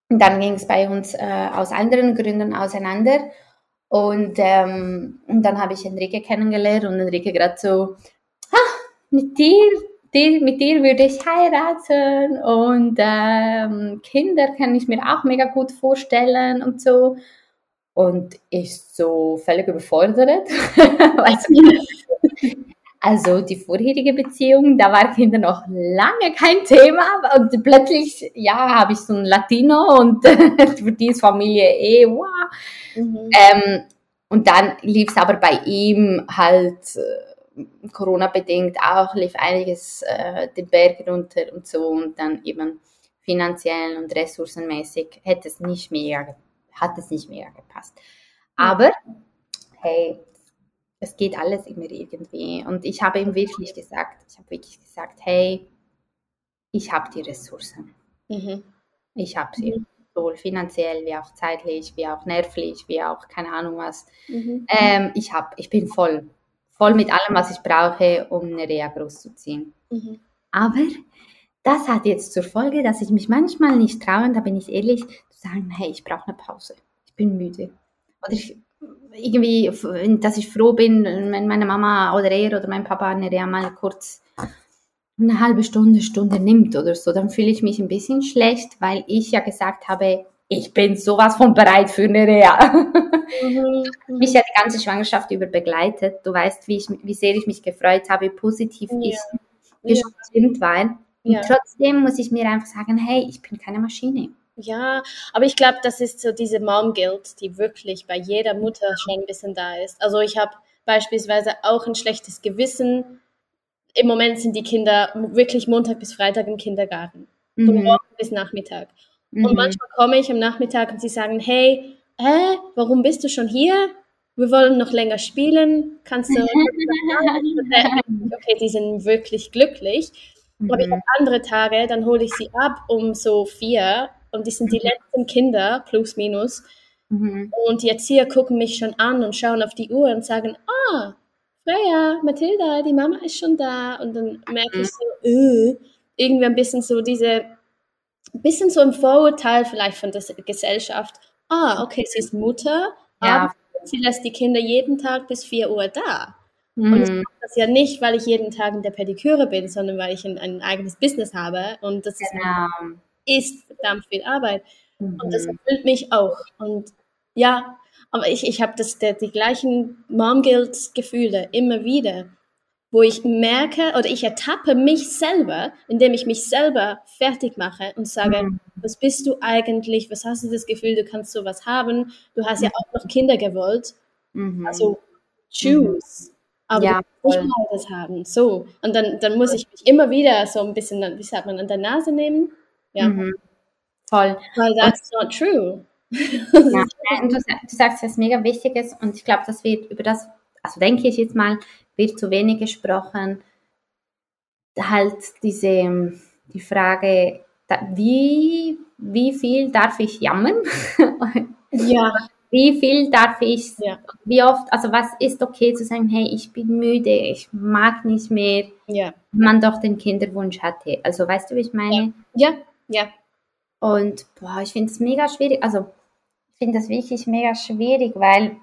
dann ging es bei uns äh, aus anderen Gründen auseinander. Und, ähm, und dann habe ich Enrique kennengelernt und Enrique gerade so, ah, mit dir, dir, mit dir würde ich heiraten und ähm, Kinder kann ich mir auch mega gut vorstellen und so. Und ist so völlig überfordert. also die vorherige Beziehung, da war Kinder noch lange kein Thema und plötzlich, ja, habe ich so ein Latino und für die Familie eh, wow. Mhm. Ähm, und dann lief es aber bei ihm halt äh, Corona-bedingt auch, lief einiges äh, den Berg runter und so und dann eben finanziell und ressourcenmäßig hätte es nicht mehr, hat es nicht mehr gepasst. Aber hey, es geht alles immer irgendwie. Und ich habe ihm wirklich gesagt, ich habe wirklich gesagt, hey, ich habe die Ressourcen. Mhm. Ich habe sie. Mhm. Sowohl finanziell, wie auch zeitlich, wie auch nervlich, wie auch keine Ahnung was. Mhm. Ähm, ich, hab, ich bin voll. Voll mit allem, was ich brauche, um eine Reha großzuziehen. Mhm. Aber das hat jetzt zur Folge, dass ich mich manchmal nicht traue, und da bin ich ehrlich, zu sagen, hey, ich brauche eine Pause. Ich bin müde. Oder ich, irgendwie, dass ich froh bin, wenn meine Mama oder er oder mein Papa eine Reha mal kurz eine halbe Stunde, Stunde nimmt oder so, dann fühle ich mich ein bisschen schlecht, weil ich ja gesagt habe, ich bin sowas von bereit für eine Reha. Mhm. mich ja die ganze Schwangerschaft über begleitet. Du weißt, wie, ich, wie sehr ich mich gefreut habe, wie positiv ja. ich gestimmt ja. war. Und ja. trotzdem muss ich mir einfach sagen, hey, ich bin keine Maschine. Ja, aber ich glaube, das ist so diese Mom Guilt, die wirklich bei jeder Mutter schon ein bisschen da ist. Also ich habe beispielsweise auch ein schlechtes Gewissen. Im Moment sind die Kinder wirklich Montag bis Freitag im Kindergarten, mhm. von morgen bis Nachmittag. Mhm. Und manchmal komme ich am Nachmittag und sie sagen, hey, hä, warum bist du schon hier? Wir wollen noch länger spielen. Kannst du? okay, die sind wirklich glücklich. Mhm. Aber ich habe andere Tage, dann hole ich sie ab um so vier und die sind die mhm. letzten Kinder, plus minus. Mhm. Und die Erzieher gucken mich schon an und schauen auf die Uhr und sagen, ah, Freya, Mathilda, die Mama ist schon da. Und dann merke ich so, äh, irgendwie ein bisschen so diese, ein bisschen so ein Vorurteil vielleicht von der Gesellschaft. Ah, okay, sie ist Mutter, ja. aber sie lässt die Kinder jeden Tag bis 4 Uhr da. Mhm. Und ich mache das ja nicht, weil ich jeden Tag in der Pediküre bin, sondern weil ich ein, ein eigenes Business habe. Und das ist, genau. ist verdammt viel Arbeit. Mhm. Und das mhm. erfüllt mich auch. Und ja, aber ich, ich habe die gleichen Mom-Guilt-Gefühle immer wieder, wo ich merke oder ich ertappe mich selber, indem ich mich selber fertig mache und sage, mhm. was bist du eigentlich, was hast du das Gefühl, du kannst sowas haben, du hast ja mhm. auch noch Kinder gewollt, mhm. also choose. Aber ja, nicht beides haben. So. Und dann, dann muss ich mich immer wieder so ein bisschen, wie sagt man, an der Nase nehmen. Ja. Mhm. Voll. Weil that's und, not true. ja, und du, du sagst was mega Wichtiges und ich glaube, das wird über das, also denke ich jetzt mal, wird zu wenig gesprochen. Halt diese, die Frage, wie, wie viel darf ich jammern? Ja. Wie viel darf ich, ja. wie oft, also was ist okay zu sagen, hey, ich bin müde, ich mag nicht mehr, ja. man doch den Kinderwunsch hatte. Also weißt du, wie ich meine? Ja, ja. Und boah, ich finde es mega schwierig, also ich finde das wirklich mega schwierig, weil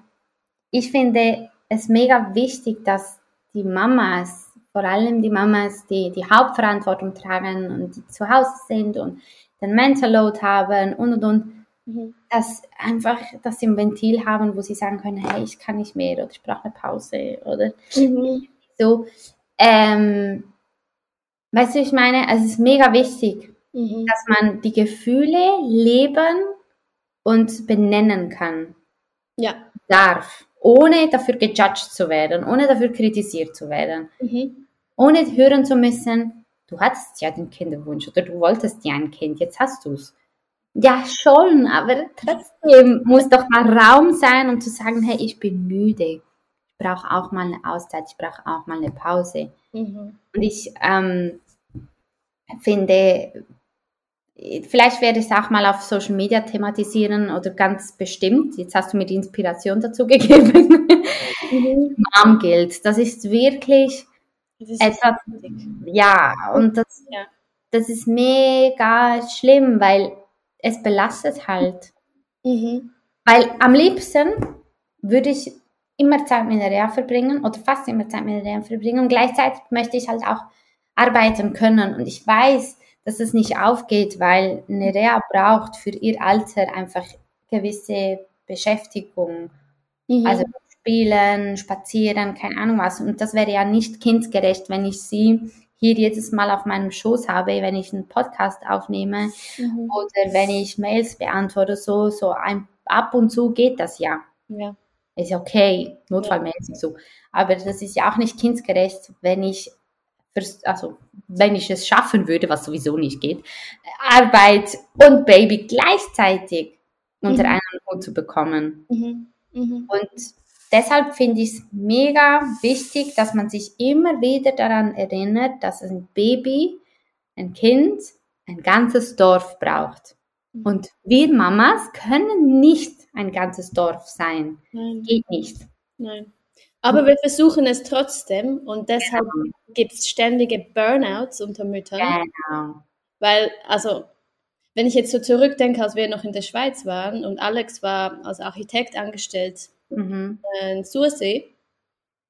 ich finde es mega wichtig, dass die Mamas, vor allem die Mamas, die die Hauptverantwortung tragen und die zu Hause sind und den Mental Load haben und und und, Mhm. Dass einfach, dass sie ein Ventil haben, wo sie sagen können, hey, ich kann nicht mehr oder ich brauche eine Pause oder mhm. so. Ähm, weißt du, ich meine, es ist mega wichtig, mhm. dass man die Gefühle leben und benennen kann. Ja. Darf. Ohne dafür gejudged zu werden, ohne dafür kritisiert zu werden. Mhm. Ohne hören zu müssen, du hattest ja den Kinderwunsch oder du wolltest ja ein Kind, jetzt hast du es. Ja, schon, aber trotzdem muss doch mal Raum sein, um zu sagen, hey, ich bin müde. Ich brauche auch mal eine Auszeit, ich brauche auch mal eine Pause. Mhm. Und ich ähm, finde, vielleicht werde ich es auch mal auf Social Media thematisieren oder ganz bestimmt. Jetzt hast du mir die Inspiration dazu gegeben. Mhm. Mom Guilt, das ist wirklich das ist etwas, ja, und das, ja. das ist mega schlimm, weil es belastet halt. Mhm. Weil am liebsten würde ich immer Zeit mit der Reha verbringen oder fast immer Zeit mit der Reha verbringen und gleichzeitig möchte ich halt auch arbeiten können und ich weiß, dass es nicht aufgeht, weil eine Reha braucht für ihr Alter einfach gewisse Beschäftigung. Mhm. Also spielen, spazieren, keine Ahnung was. Und das wäre ja nicht kindgerecht, wenn ich sie hier jedes Mal auf meinem Schoß habe, wenn ich einen Podcast aufnehme mhm. oder wenn ich Mails beantworte, so, so ein, ab und zu geht das ja. Ja. Ist okay, notfallmäßig ja. so. Aber das ist ja auch nicht kindgerecht, wenn ich, also wenn ich es schaffen würde, was sowieso nicht geht, Arbeit und Baby gleichzeitig unter mhm. einen Hut zu bekommen. Mhm. Mhm. Und Deshalb finde ich es mega wichtig, dass man sich immer wieder daran erinnert, dass ein Baby, ein Kind, ein ganzes Dorf braucht. Mhm. Und wir Mamas können nicht ein ganzes Dorf sein. Nein. Geht nicht. Nein. Aber wir versuchen es trotzdem und deshalb genau. gibt es ständige Burnouts unter Müttern. Genau. Weil, also, wenn ich jetzt so zurückdenke, als wir noch in der Schweiz waren und Alex war als Architekt angestellt mhm. in Sursee.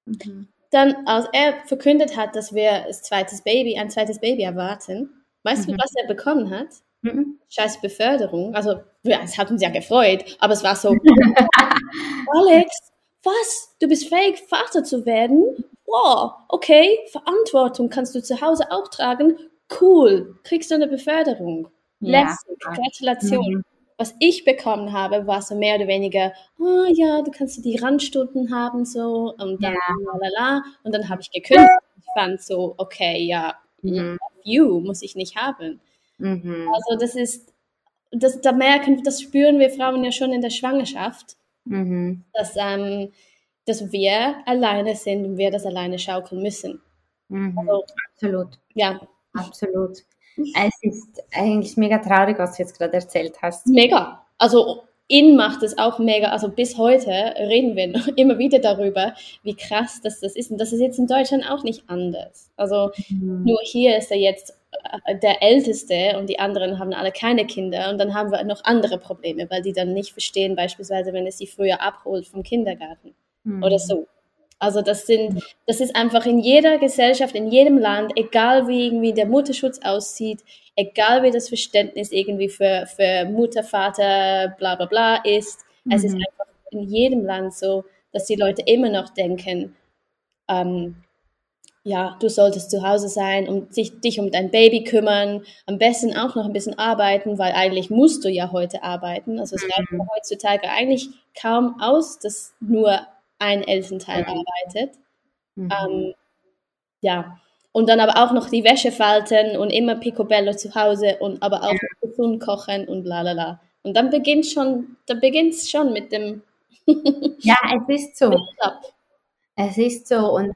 Mhm. Dann, als er verkündet hat, dass wir das zweites Baby, ein zweites Baby erwarten, weißt mhm. du, was er bekommen hat? Mhm. Scheiß Beförderung. Also, ja, es hat uns ja gefreut, aber es war so, Alex, was? Du bist fähig, Vater zu werden? Wow, okay, Verantwortung kannst du zu Hause auch tragen. Cool, kriegst du eine Beförderung. Ja. Lässig, Gratulation. Was ich bekommen habe, war so mehr oder weniger, oh ja, du kannst die Randstunden haben so und dann ja. lalala. und dann habe ich gekündigt. Ich fand so, okay, ja, mhm. you muss ich nicht haben. Mhm. Also das ist, das, da merken, das spüren wir Frauen ja schon in der Schwangerschaft, mhm. dass, ähm, dass wir alleine sind und wir das alleine schaukeln müssen. Mhm. Also, Absolut. Ja. Absolut. Es ist eigentlich mega traurig, was du jetzt gerade erzählt hast. Mega. Also ihn macht es auch mega. Also bis heute reden wir noch immer wieder darüber, wie krass das, das ist. Und das ist jetzt in Deutschland auch nicht anders. Also mhm. nur hier ist er jetzt äh, der Älteste und die anderen haben alle keine Kinder. Und dann haben wir noch andere Probleme, weil die dann nicht verstehen, beispielsweise, wenn es sie früher abholt vom Kindergarten mhm. oder so. Also das sind, das ist einfach in jeder Gesellschaft, in jedem Land, egal wie irgendwie der Mutterschutz aussieht, egal wie das Verständnis irgendwie für, für Mutter, Vater, bla bla bla ist. Mhm. Es ist mhm. einfach in jedem Land so, dass die Leute immer noch denken, ähm, ja, du solltest zu Hause sein und sich, dich um dein Baby kümmern, am besten auch noch ein bisschen arbeiten, weil eigentlich musst du ja heute arbeiten. Also es reicht mhm. heutzutage eigentlich kaum aus, dass nur ein Elternteil mhm. arbeitet. Mhm. Ähm, ja, und dann aber auch noch die Wäsche falten und immer Picobello zu Hause und aber auch ja. gesund kochen und bla bla bla. Und dann beginnt schon, da beginnt es schon mit dem. ja, es ist so. Es ist so und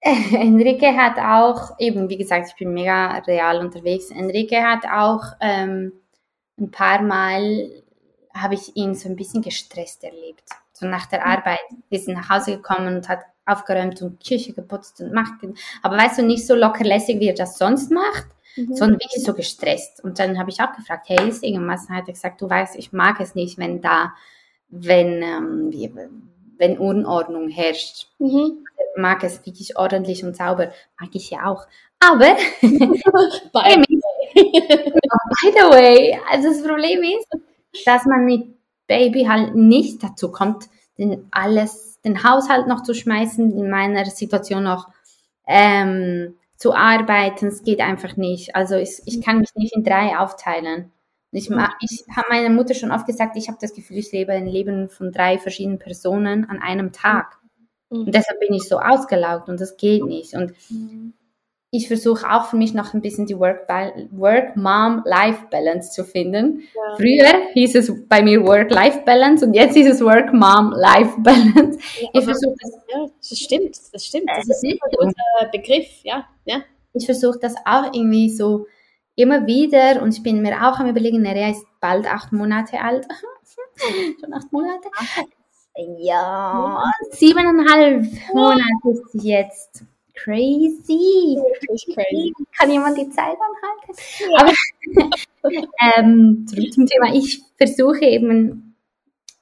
Enrique hat auch, eben wie gesagt, ich bin mega real unterwegs. Enrique hat auch ähm, ein paar Mal, habe ich ihn so ein bisschen gestresst erlebt so nach der Arbeit ist nach Hause gekommen und hat aufgeräumt und Küche geputzt und macht, aber weißt du, nicht so locker lässig, wie er das sonst macht, mhm. sondern wirklich so gestresst. Und dann habe ich auch gefragt, hey, ist irgendwas? Und dann hat er gesagt, du weißt, ich mag es nicht, wenn da, wenn, ähm, wie, wenn Unordnung herrscht. Mhm. Mag es wirklich ordentlich und sauber, mag ich ja auch. Aber, by, by the way, also das Problem ist, dass man mit Baby halt nicht dazu kommt, den alles, den Haushalt noch zu schmeißen, in meiner Situation noch ähm, zu arbeiten. Es geht einfach nicht. Also ich, ich kann mich nicht in drei aufteilen. Ich, ich habe meiner Mutter schon oft gesagt, ich habe das Gefühl, ich lebe ein Leben von drei verschiedenen Personen an einem Tag. Mhm. Und deshalb bin ich so ausgelaugt und das geht nicht. Und mhm ich versuche auch für mich noch ein bisschen die Work-Mom-Life-Balance zu finden. Ja. Früher hieß es bei mir Work-Life-Balance und jetzt ist es Work-Mom-Life-Balance. Ja, ich versuche das. Ja, das stimmt, das stimmt. Das, das ist ein guter Begriff, ja. ja. Ich versuche das auch irgendwie so immer wieder und ich bin mir auch am überlegen, Nerea ist bald acht Monate alt. Schon acht Monate? Ja, siebeneinhalb Monate ist sie jetzt crazy. crazy. Kann jemand die Zeit anhalten? Ja. Aber ähm, zurück zum Thema. Ich versuche eben,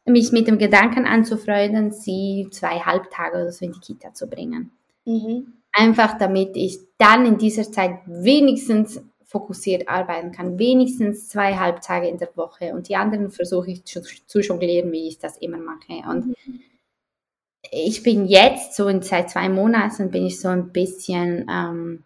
mich mit dem Gedanken anzufreunden, sie zwei Halbtage oder so in die Kita zu bringen. Mhm. Einfach damit ich dann in dieser Zeit wenigstens fokussiert arbeiten kann. Wenigstens zwei Halbtage in der Woche und die anderen versuche ich zu, zu jonglieren, wie ich das immer mache. Und mhm. Ich bin jetzt, so in, seit zwei Monaten, bin ich so ein bisschen ähm,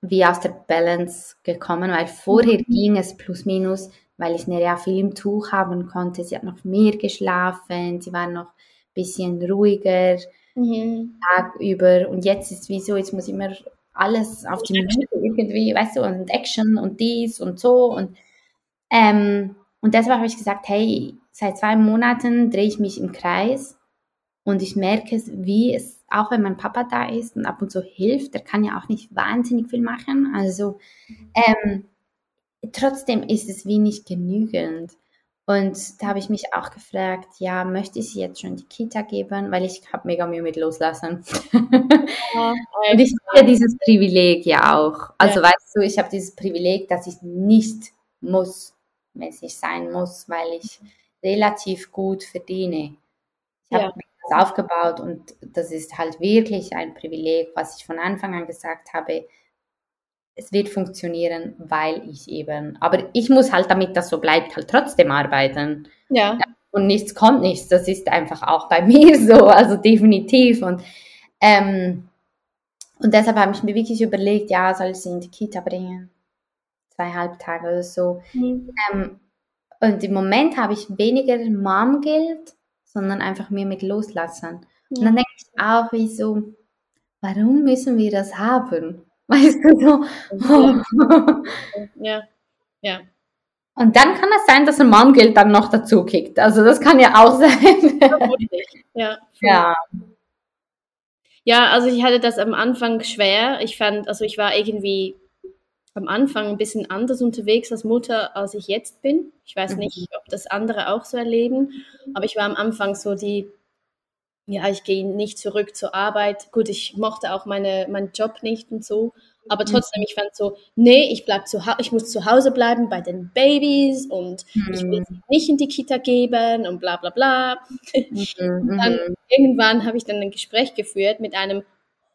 wie aus der Balance gekommen, weil vorher mhm. ging es plus minus, weil ich Nerea viel im Tuch haben konnte. Sie hat noch mehr geschlafen, sie war noch ein bisschen ruhiger mhm. Tag über und jetzt ist wie so, jetzt muss ich immer alles auf die Minute irgendwie, weißt du, und Action und dies und so und ähm, und deshalb habe ich gesagt, hey, seit zwei Monaten drehe ich mich im Kreis und ich merke, wie es, auch wenn mein Papa da ist und ab und zu hilft, der kann ja auch nicht wahnsinnig viel machen. Also ähm, trotzdem ist es wie nicht genügend. Und da habe ich mich auch gefragt, ja, möchte ich sie jetzt schon die Kita geben, weil ich habe mega Mühe mit loslassen. Ja, und ich habe ja dieses Privileg ja auch. Also ja. weißt du, ich habe dieses Privileg, dass ich nicht muss, wenn es nicht sein muss, weil ich relativ gut verdiene. Ich ja. Aufgebaut und das ist halt wirklich ein Privileg, was ich von Anfang an gesagt habe, es wird funktionieren, weil ich eben, aber ich muss halt, damit das so bleibt, halt trotzdem arbeiten. Ja. Und nichts kommt nichts. Das ist einfach auch bei mir so, also definitiv. Und, ähm, und deshalb habe ich mir wirklich überlegt, ja, soll ich sie in die Kita bringen? Zweieinhalb Tage oder so. Mhm. Ähm, und im Moment habe ich weniger Mom-Geld, sondern einfach mir mit loslassen. Ja. Und dann denke ich auch, wie so, warum müssen wir das haben? Weißt du so? Ja, ja. Und dann kann es sein, dass ein Mom-Geld dann noch dazu kickt. Also das kann ja auch sein. Ja. Ja. Ja, also ich hatte das am Anfang schwer. Ich fand, also ich war irgendwie am Anfang ein bisschen anders unterwegs als Mutter, als ich jetzt bin. Ich weiß nicht, mhm. ob das andere auch so erleben, aber ich war am Anfang so die ja, ich gehe nicht zurück zur Arbeit. Gut, ich mochte auch meine, meinen Job nicht und so. Aber mhm. trotzdem, ich fand so, nee, ich bleib zu ich muss zu Hause bleiben bei den Babys und mhm. ich will sie nicht in die Kita geben und bla bla bla. Mhm. dann mhm. irgendwann habe ich dann ein Gespräch geführt mit einem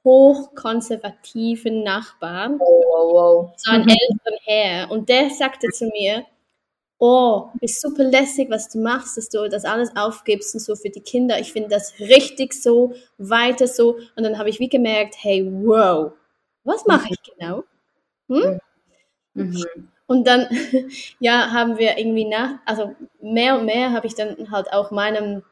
hochkonservativen Nachbarn. Oh, wow, wow. So ein älteren Herr. Und der sagte zu mir, oh, ist super lässig, was du machst, dass du das alles aufgibst und so für die Kinder. Ich finde das richtig so, weiter so. Und dann habe ich wie gemerkt, hey, wow, was mache ich genau? Hm? Mhm. Und dann, ja, haben wir irgendwie nach, also mehr und mehr habe ich dann halt auch meinem,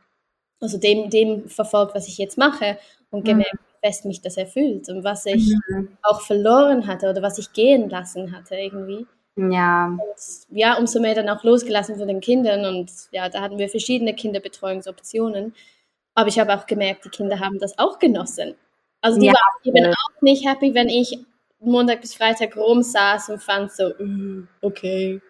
also dem, dem verfolgt, was ich jetzt mache und mhm. gemerkt, wie fest mich das erfüllt und was ich mhm. auch verloren hatte oder was ich gehen lassen hatte irgendwie. Ja. Und ja, umso mehr dann auch losgelassen von den Kindern und ja, da hatten wir verschiedene Kinderbetreuungsoptionen. Aber ich habe auch gemerkt, die Kinder haben das auch genossen. Also die ja. waren eben auch nicht happy, wenn ich Montag bis Freitag rumsaß und fand so, uh, okay.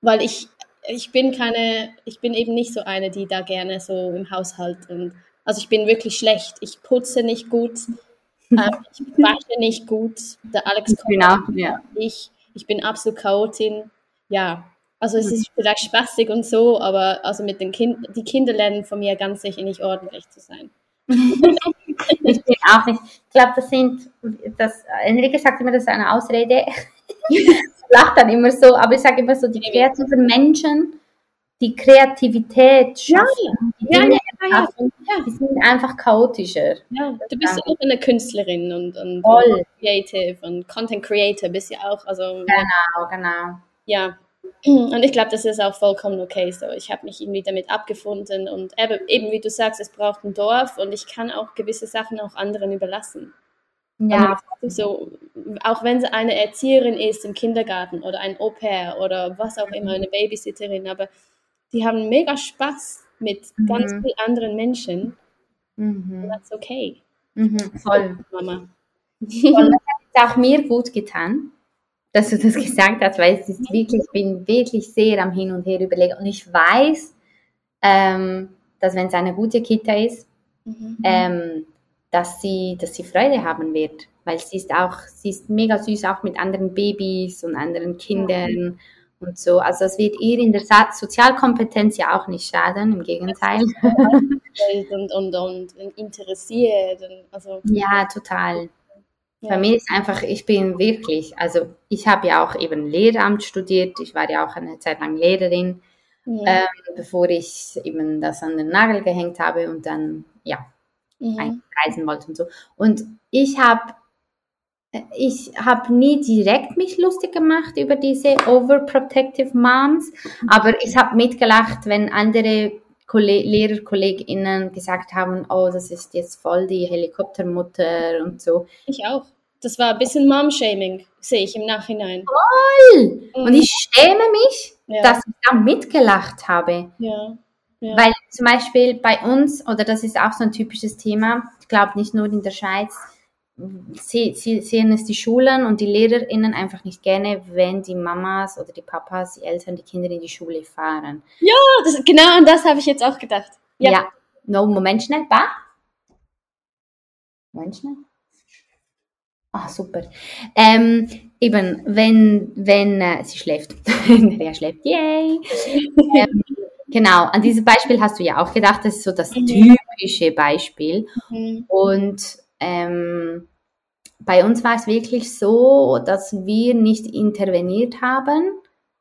Weil ich, ich bin keine, ich bin eben nicht so eine, die da gerne so im Haushalt und also ich bin wirklich schlecht. Ich putze nicht gut, ähm, ich wasche nicht gut. Der Alex kommt genau, ja. ich ich bin absolut Chaotin. Ja, also es ist vielleicht spaßig und so, aber also mit den Kindern, die Kinder lernen von mir ganz sicher nicht ordentlich zu sein. ich bin auch nicht. Ich glaube, das sind, das, Enrique sagt immer, das ist eine Ausrede. ich lache dann immer so, aber ich sage immer so, die kreativen Menschen, die Kreativität schaffen, ja, die ja, ja, ja. die sind einfach chaotischer. Ja, du bist auch eine Künstlerin und, und, und Creative und Content Creator bist ja auch. Also, genau, genau. Ja, und ich glaube, das ist auch vollkommen okay so. Ich habe mich irgendwie damit abgefunden und eben, eben, wie du sagst, es braucht ein Dorf und ich kann auch gewisse Sachen auch anderen überlassen. Ja. So, auch wenn sie eine Erzieherin ist im Kindergarten oder ein Au pair oder was auch immer, eine Babysitterin, aber die haben mega Spaß mit mhm. ganz vielen anderen Menschen. Mhm. Das ist okay. Mhm, voll. Mama. Und das hat auch mir gut getan, dass du das gesagt hast, weil es ist wirklich, ich bin wirklich sehr am Hin und Her überlegen. Und ich weiß, ähm, dass wenn es eine gute Kita ist, mhm. ähm, dass sie, dass sie Freude haben wird, weil sie ist auch, sie ist mega süß auch mit anderen Babys und anderen Kindern. Ja und so. Also es wird ihr in der Sozialkompetenz ja auch nicht schaden, im Gegenteil. Und, und, und interessiert. Also, ja, total. Ja. Bei mir ist einfach, ich bin wirklich, also ich habe ja auch eben Lehramt studiert, ich war ja auch eine Zeit lang Lehrerin, ja. ähm, bevor ich eben das an den Nagel gehängt habe und dann, ja, mhm. reisen wollte und so. Und ich habe ich habe nie direkt mich lustig gemacht über diese overprotective Moms, aber ich habe mitgelacht, wenn andere Lehrerkolleginnen gesagt haben, oh, das ist jetzt voll die Helikoptermutter und so. Ich auch. Das war ein bisschen Mom-Shaming, sehe ich im Nachhinein. Voll! Mhm. Und ich schäme mich, ja. dass ich da mitgelacht habe. Ja. ja. Weil zum Beispiel bei uns, oder das ist auch so ein typisches Thema, ich glaube nicht nur in der Schweiz, sehen es die Schulen und die LehrerInnen einfach nicht gerne, wenn die Mamas oder die Papas, die Eltern, die Kinder in die Schule fahren. Ja, das, genau an das habe ich jetzt auch gedacht. Ja. ja. No, Moment schnell. Ba? Moment schnell. Ah, super. Ähm, eben, wenn, wenn äh, sie schläft. Der schläft, yay. ähm, genau, an dieses Beispiel hast du ja auch gedacht, das ist so das mhm. typische Beispiel. Mhm. Und ähm, bei uns war es wirklich so, dass wir nicht interveniert haben,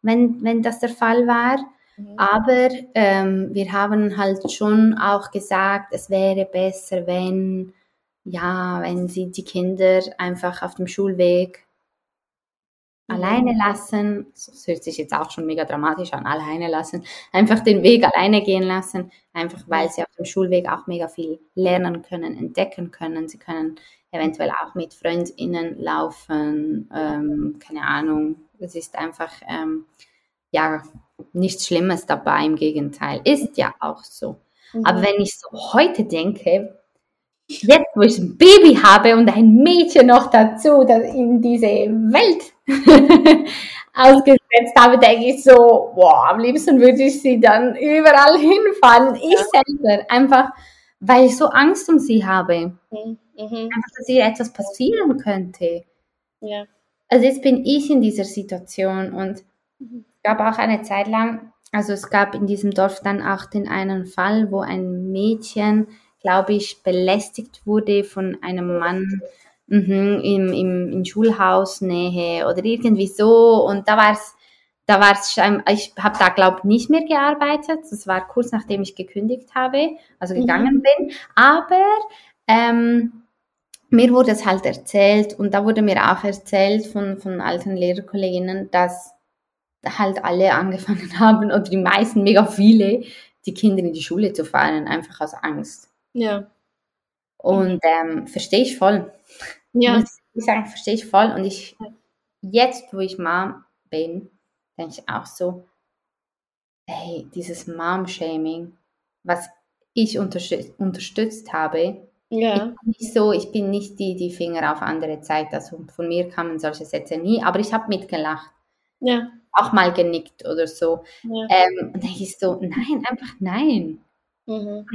wenn, wenn das der Fall war. Mhm. Aber ähm, wir haben halt schon auch gesagt, es wäre besser, wenn, ja, wenn sie die Kinder einfach auf dem Schulweg. Alleine lassen, das hört sich jetzt auch schon mega dramatisch an, alleine lassen, einfach den Weg alleine gehen lassen, einfach weil sie auf dem Schulweg auch mega viel lernen können, entdecken können. Sie können eventuell auch mit FreundInnen laufen, ähm, keine Ahnung. Es ist einfach, ähm, ja, nichts Schlimmes dabei, im Gegenteil. Ist ja auch so. Mhm. Aber wenn ich so heute denke, jetzt wo ich ein Baby habe und ein Mädchen noch dazu, das in diese Welt ausgesetzt habe, denke ich so, boah, am liebsten würde ich sie dann überall hinfahren. Ich ja. selber, einfach weil ich so Angst um sie habe. Mhm. Mhm. Einfach, dass ihr etwas passieren könnte. Ja. Also jetzt bin ich in dieser Situation und mhm. es gab auch eine Zeit lang, also es gab in diesem Dorf dann auch den einen Fall, wo ein Mädchen, glaube ich, belästigt wurde von einem Mann mhm, im, im, in Schulhausnähe oder irgendwie so und da war es da war es, ich habe da glaube nicht mehr gearbeitet. Das war kurz nachdem ich gekündigt habe, also mhm. gegangen mhm. bin. Aber ähm, mir wurde es halt erzählt und da wurde mir auch erzählt von, von alten Lehrerkolleginnen, dass halt alle angefangen haben oder die meisten, mega viele, die Kinder in die Schule zu fahren, einfach aus Angst. Ja. Und ähm, verstehe ich voll. Ja. Muss ich sagen, verstehe ich voll. Und ich, jetzt, wo ich Mom bin, denke ich auch so, hey, dieses Mom-Shaming, was ich unterstützt, unterstützt habe, ja. Ich bin nicht so, ich bin nicht die, die Finger auf andere zeigt. Also von mir kamen solche Sätze nie, aber ich habe mitgelacht. Ja. Auch mal genickt oder so. Ja. Ähm, und dann ich so, nein, einfach nein. Mhm.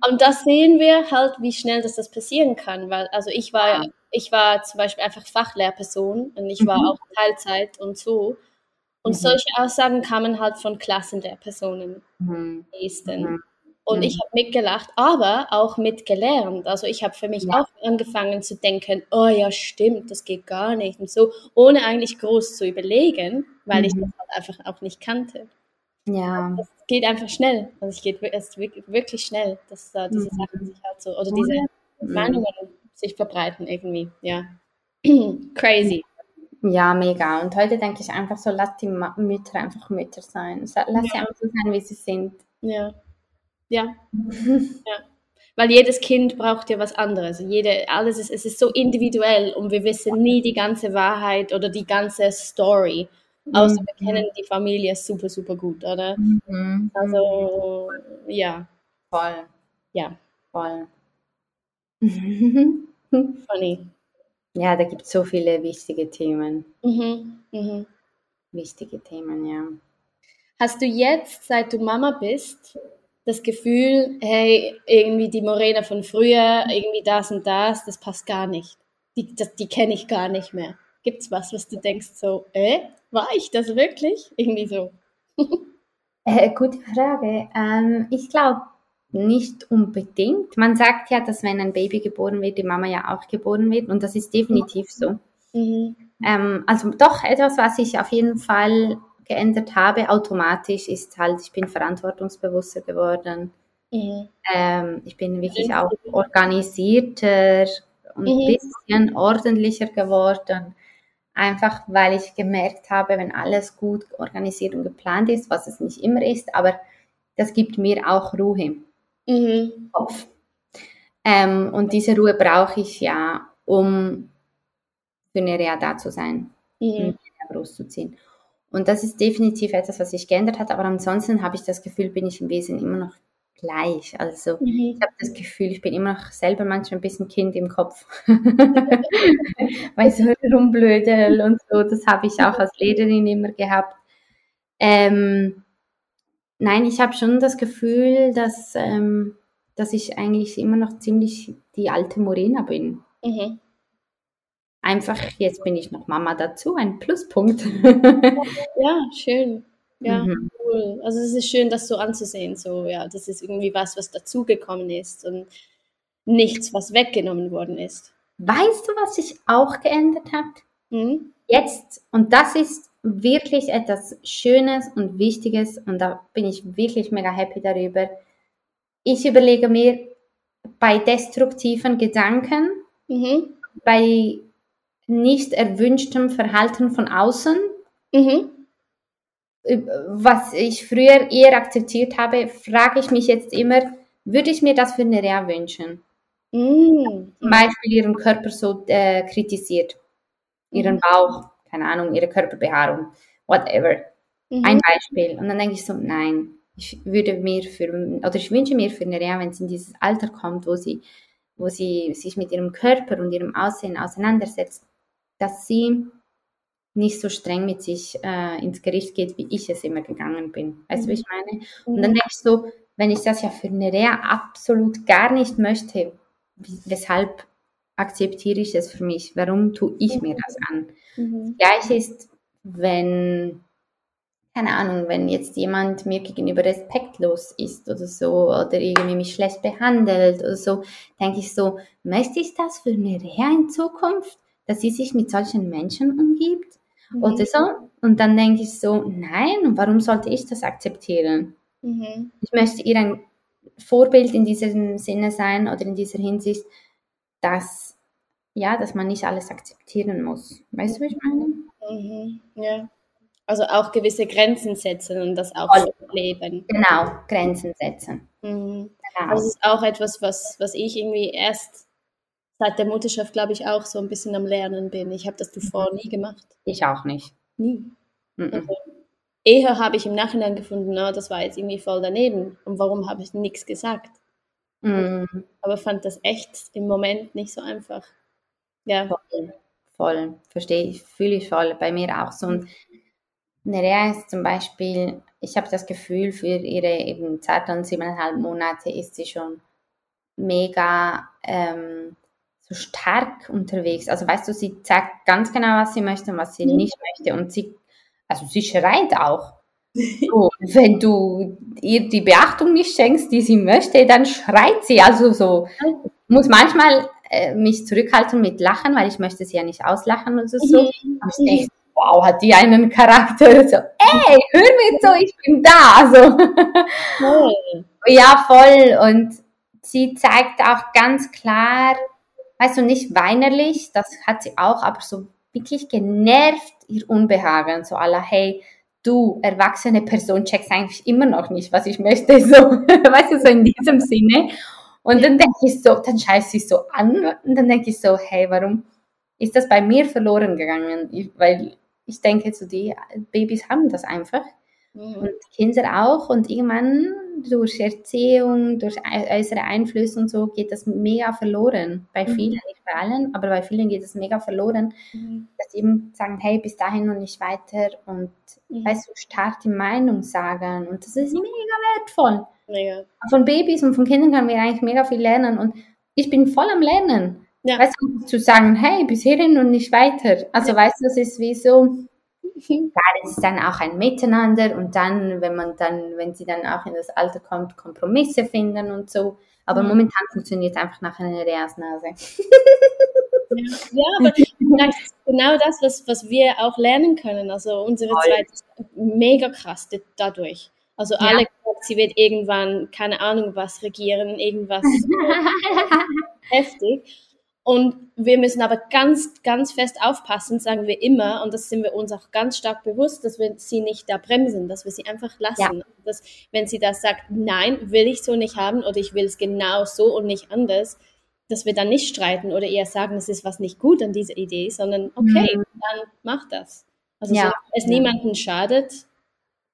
und da sehen wir halt, wie schnell das, das passieren kann, weil also ich war, ich war zum Beispiel einfach Fachlehrperson und ich war mhm. auch Teilzeit und so. Und mhm. solche Aussagen kamen halt von Klassen der Personen. Mhm. mhm. Und mhm. ich habe mitgelacht, aber auch mitgelernt. Also ich habe für mich ja. auch angefangen zu denken, oh ja, stimmt, das geht gar nicht und so, ohne eigentlich groß zu überlegen, weil mhm. ich das halt einfach auch nicht kannte. Ja. Es geht einfach schnell. Also es geht es wirklich schnell, dass da diese mhm. Sachen sich halt so, oder diese mhm. Meinungen sich verbreiten irgendwie, ja. Crazy. Ja, mega. Und heute denke ich einfach so, lass die Mütter einfach Mütter sein. Lass ja. sie einfach so sein, wie sie sind. Ja. Ja. ja. Weil jedes Kind braucht ja was anderes. Jede, alles ist, es ist so individuell und wir wissen nie die ganze Wahrheit oder die ganze Story. Außer mhm. wir kennen die Familie super, super gut, oder? Mhm. Also, ja. Voll. Ja. Voll. Funny. Ja, da gibt es so viele wichtige Themen. Mhm. Mhm. Wichtige Themen, ja. Hast du jetzt, seit du Mama bist, das Gefühl, hey, irgendwie die Morena von früher, irgendwie das und das, das passt gar nicht. Die, die kenne ich gar nicht mehr. Gibt es was, was du denkst so, äh, war ich das wirklich? Irgendwie so. äh, gute Frage. Ähm, ich glaube nicht unbedingt. Man sagt ja, dass wenn ein Baby geboren wird, die Mama ja auch geboren wird und das ist definitiv so. Mhm. Ähm, also doch etwas, was ich auf jeden Fall geändert habe, automatisch ist halt, ich bin verantwortungsbewusster geworden. Mhm. Ähm, ich bin wirklich auch organisierter und ein mhm. bisschen ordentlicher geworden. Einfach weil ich gemerkt habe, wenn alles gut organisiert und geplant ist, was es nicht immer ist, aber das gibt mir auch Ruhe mhm. Kopf. Ähm, und diese Ruhe brauche ich ja, um für Nerea da zu sein, mhm. großzuziehen. Und das ist definitiv etwas, was sich geändert hat, aber ansonsten habe ich das Gefühl, bin ich im Wesen immer noch gleich. Also mhm. ich habe das Gefühl, ich bin immer noch selber manchmal ein bisschen Kind im Kopf. Weil so rumblödel und so, das habe ich auch als Lehrerin immer gehabt. Ähm, nein, ich habe schon das Gefühl, dass, ähm, dass ich eigentlich immer noch ziemlich die alte Morena bin. Mhm. Einfach, jetzt bin ich noch Mama dazu, ein Pluspunkt. ja, schön. Ja, mhm. cool. Also es ist schön, das so anzusehen. So, ja, das ist irgendwie was, was dazugekommen ist und nichts, was weggenommen worden ist. Weißt du, was sich auch geändert hat? Mhm. Jetzt, und das ist wirklich etwas Schönes und Wichtiges und da bin ich wirklich mega happy darüber. Ich überlege mir bei destruktiven Gedanken, mhm. bei nicht erwünschtem Verhalten von außen, mhm. Was ich früher eher akzeptiert habe, frage ich mich jetzt immer, würde ich mir das für eine Rea wünschen? Mhm. Zum Beispiel ihren Körper so äh, kritisiert, ihren mhm. Bauch, keine Ahnung, ihre Körperbehaarung, whatever. Mhm. Ein Beispiel. Und dann denke ich so, nein, ich würde mir für, oder ich wünsche mir für eine Rea, wenn sie in dieses Alter kommt, wo sie, wo sie sich mit ihrem Körper und ihrem Aussehen auseinandersetzt, dass sie nicht so streng mit sich äh, ins Gericht geht, wie ich es immer gegangen bin. Weißt du, wie ich meine? Und dann denke ich so, wenn ich das ja für eine Rea absolut gar nicht möchte, weshalb akzeptiere ich es für mich? Warum tue ich mir das an? Mhm. Das Gleiche ist, wenn, keine Ahnung, wenn jetzt jemand mir gegenüber respektlos ist oder so oder irgendwie mich schlecht behandelt oder so, denke ich so, möchte ich das für eine Rea in Zukunft? dass sie sich mit solchen Menschen umgibt mhm. oder so. Und dann denke ich so, nein, warum sollte ich das akzeptieren? Mhm. Ich möchte ihr ein Vorbild in diesem Sinne sein oder in dieser Hinsicht, dass, ja, dass man nicht alles akzeptieren muss. Weißt du, wie ich meine? Mhm. Ja. Also auch gewisse Grenzen setzen und das auch Voll. leben. Genau, Grenzen setzen. Mhm. Genau. Also das ist auch etwas, was, was ich irgendwie erst seit der Mutterschaft, glaube ich, auch so ein bisschen am Lernen bin. Ich habe das zuvor nie gemacht. Ich auch nicht. Nie. Mhm. Also, eher habe ich im Nachhinein gefunden, na, das war jetzt irgendwie voll daneben. Und warum habe ich nichts gesagt? Mhm. Aber fand das echt im Moment nicht so einfach. Ja. Voll, voll. verstehe ich, fühle ich voll. Bei mir auch so. Und Nerea ist zum Beispiel, ich habe das Gefühl, für ihre eben Zeit und siebeneinhalb Monate ist sie schon mega ähm, so stark unterwegs. Also weißt du, sie sagt ganz genau, was sie möchte und was sie mhm. nicht möchte. Und sie, also sie schreit auch. So, wenn du ihr die Beachtung nicht schenkst, die sie möchte, dann schreit sie. Also so, muss manchmal äh, mich zurückhalten mit Lachen, weil ich möchte sie ja nicht auslachen oder so. Mhm. Aber ich denke, wow, hat die einen Charakter. So, ey, hör mir zu, ich bin da. So. Ja, voll. Und sie zeigt auch ganz klar, weißt du, nicht weinerlich, das hat sie auch, aber so wirklich genervt ihr Unbehagen, so aller, hey, du, erwachsene Person, checkst eigentlich immer noch nicht, was ich möchte, so, weißt du, so in diesem Sinne. Und dann denke ich so, dann scheiße ich so an und dann denke ich so, hey, warum ist das bei mir verloren gegangen? Ich, weil ich denke, so die Babys haben das einfach. Mhm. Und Kinder auch. Und irgendwann durch Erziehung, durch äußere Einflüsse und so geht das mega verloren. Bei mhm. vielen, nicht bei allen, aber bei vielen geht es mega verloren, mhm. dass sie eben sagen, hey, bis dahin und nicht weiter und mhm. weißt du, stark die Meinung sagen und das ist mega wertvoll. Mega. Von Babys und von Kindern können wir eigentlich mega viel lernen und ich bin voll am Lernen. Ja. Weißt du, zu sagen, hey, bis hierhin und nicht weiter. Also ja. weißt du, das ist wie so, da ist es dann auch ein Miteinander und dann, wenn man dann, wenn sie dann auch in das Alter kommt, Kompromisse finden und so. Aber mhm. momentan funktioniert einfach nach einer Reasnase. Ja, aber vielleicht ist genau das, was, was wir auch lernen können. Also unsere Voll. Zeit ist mega krass dadurch. Also ja. alle sie wird irgendwann, keine Ahnung was, regieren, irgendwas heftig. Und wir müssen aber ganz, ganz fest aufpassen, sagen wir immer, und das sind wir uns auch ganz stark bewusst, dass wir sie nicht da bremsen, dass wir sie einfach lassen. Ja. Dass, wenn sie das sagt, nein, will ich so nicht haben oder ich will es genau so und nicht anders, dass wir dann nicht streiten oder eher sagen, es ist was nicht gut an dieser Idee, sondern okay, mhm. dann mach das. Also ja. es ja. niemanden schadet,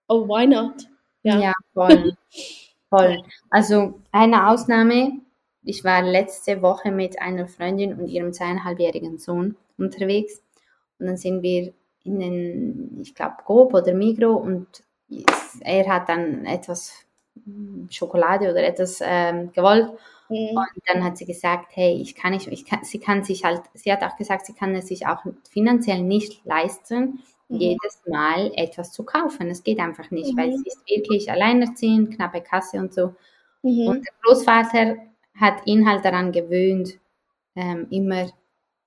oh, why not? Ja, ja voll. voll. Also eine Ausnahme, ich war letzte Woche mit einer Freundin und ihrem zweieinhalbjährigen Sohn unterwegs und dann sind wir in den, ich glaube, Coop oder Migro und er hat dann etwas Schokolade oder etwas ähm, gewollt Mhm. Und dann hat sie gesagt, hey, ich kann nicht, ich kann, sie kann sich halt, sie hat auch gesagt, sie kann es sich auch finanziell nicht leisten, mhm. jedes Mal etwas zu kaufen. Es geht einfach nicht, mhm. weil sie ist wirklich alleinerziehend, knappe Kasse und so. Mhm. Und der Großvater hat ihn halt daran gewöhnt, ähm, immer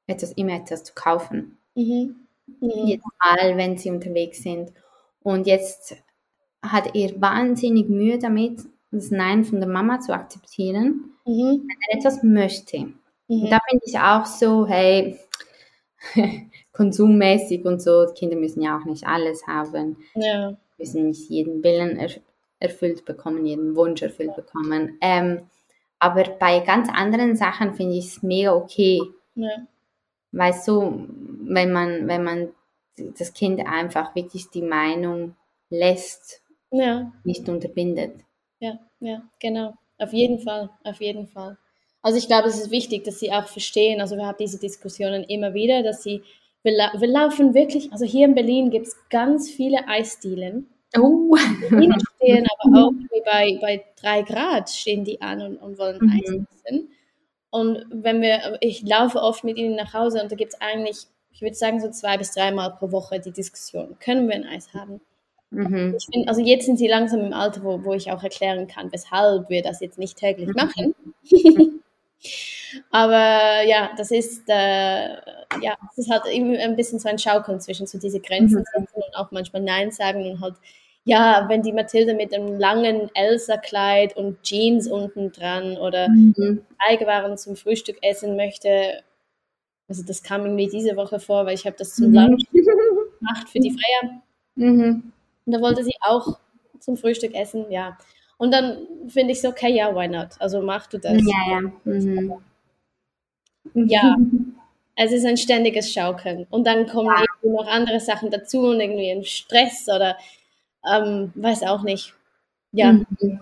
etwas, immer etwas zu kaufen. Mhm. Mhm. Jedes Mal, wenn sie unterwegs sind. Und jetzt hat er wahnsinnig Mühe damit, das Nein von der Mama zu akzeptieren, mhm. wenn er etwas möchte. Mhm. Und da bin ich auch so, hey, konsummäßig und so, Kinder müssen ja auch nicht alles haben. Ja. Müssen nicht jeden Willen er erfüllt bekommen, jeden Wunsch erfüllt bekommen. Ähm, aber bei ganz anderen Sachen finde ich es mega okay. Ja. Weißt du, wenn man, wenn man das Kind einfach wirklich die Meinung lässt, ja. nicht unterbindet ja, ja, genau. Auf jeden Fall, auf jeden Fall. Also ich glaube, es ist wichtig, dass sie auch verstehen, also wir haben diese Diskussionen immer wieder, dass sie, wir, wir laufen wirklich, also hier in Berlin gibt es ganz viele Eisdielen. Oh. Stehen aber auch bei, bei drei Grad stehen die an und, und wollen mhm. Eis essen. Und wenn wir, ich laufe oft mit ihnen nach Hause und da gibt es eigentlich, ich würde sagen, so zwei bis dreimal pro Woche die Diskussion, können wir ein Eis haben? Mhm. Find, also jetzt sind sie langsam im Alter, wo, wo ich auch erklären kann, weshalb wir das jetzt nicht täglich mhm. Aber ja, das ist, äh, ja, es ist halt irgendwie ein bisschen so ein Schaukeln zwischen so diese Grenzen mhm. und auch manchmal Nein sagen und halt, ja, wenn die Mathilde mit einem langen Elsa-Kleid und Jeans unten dran oder mhm. Teigwaren zum Frühstück essen möchte, also das kam irgendwie diese Woche vor, weil ich habe das zum mhm. Lunch gemacht für die Feier. Mhm. Und da wollte sie auch zum Frühstück essen, ja. Und dann finde ich so, okay, ja, why not? Also mach du das. Ja, ja. Mhm. Ja, es ist ein ständiges Schaukeln. Und dann kommen ja. irgendwie noch andere Sachen dazu und irgendwie ein Stress oder ähm, weiß auch nicht. Ja. Mhm.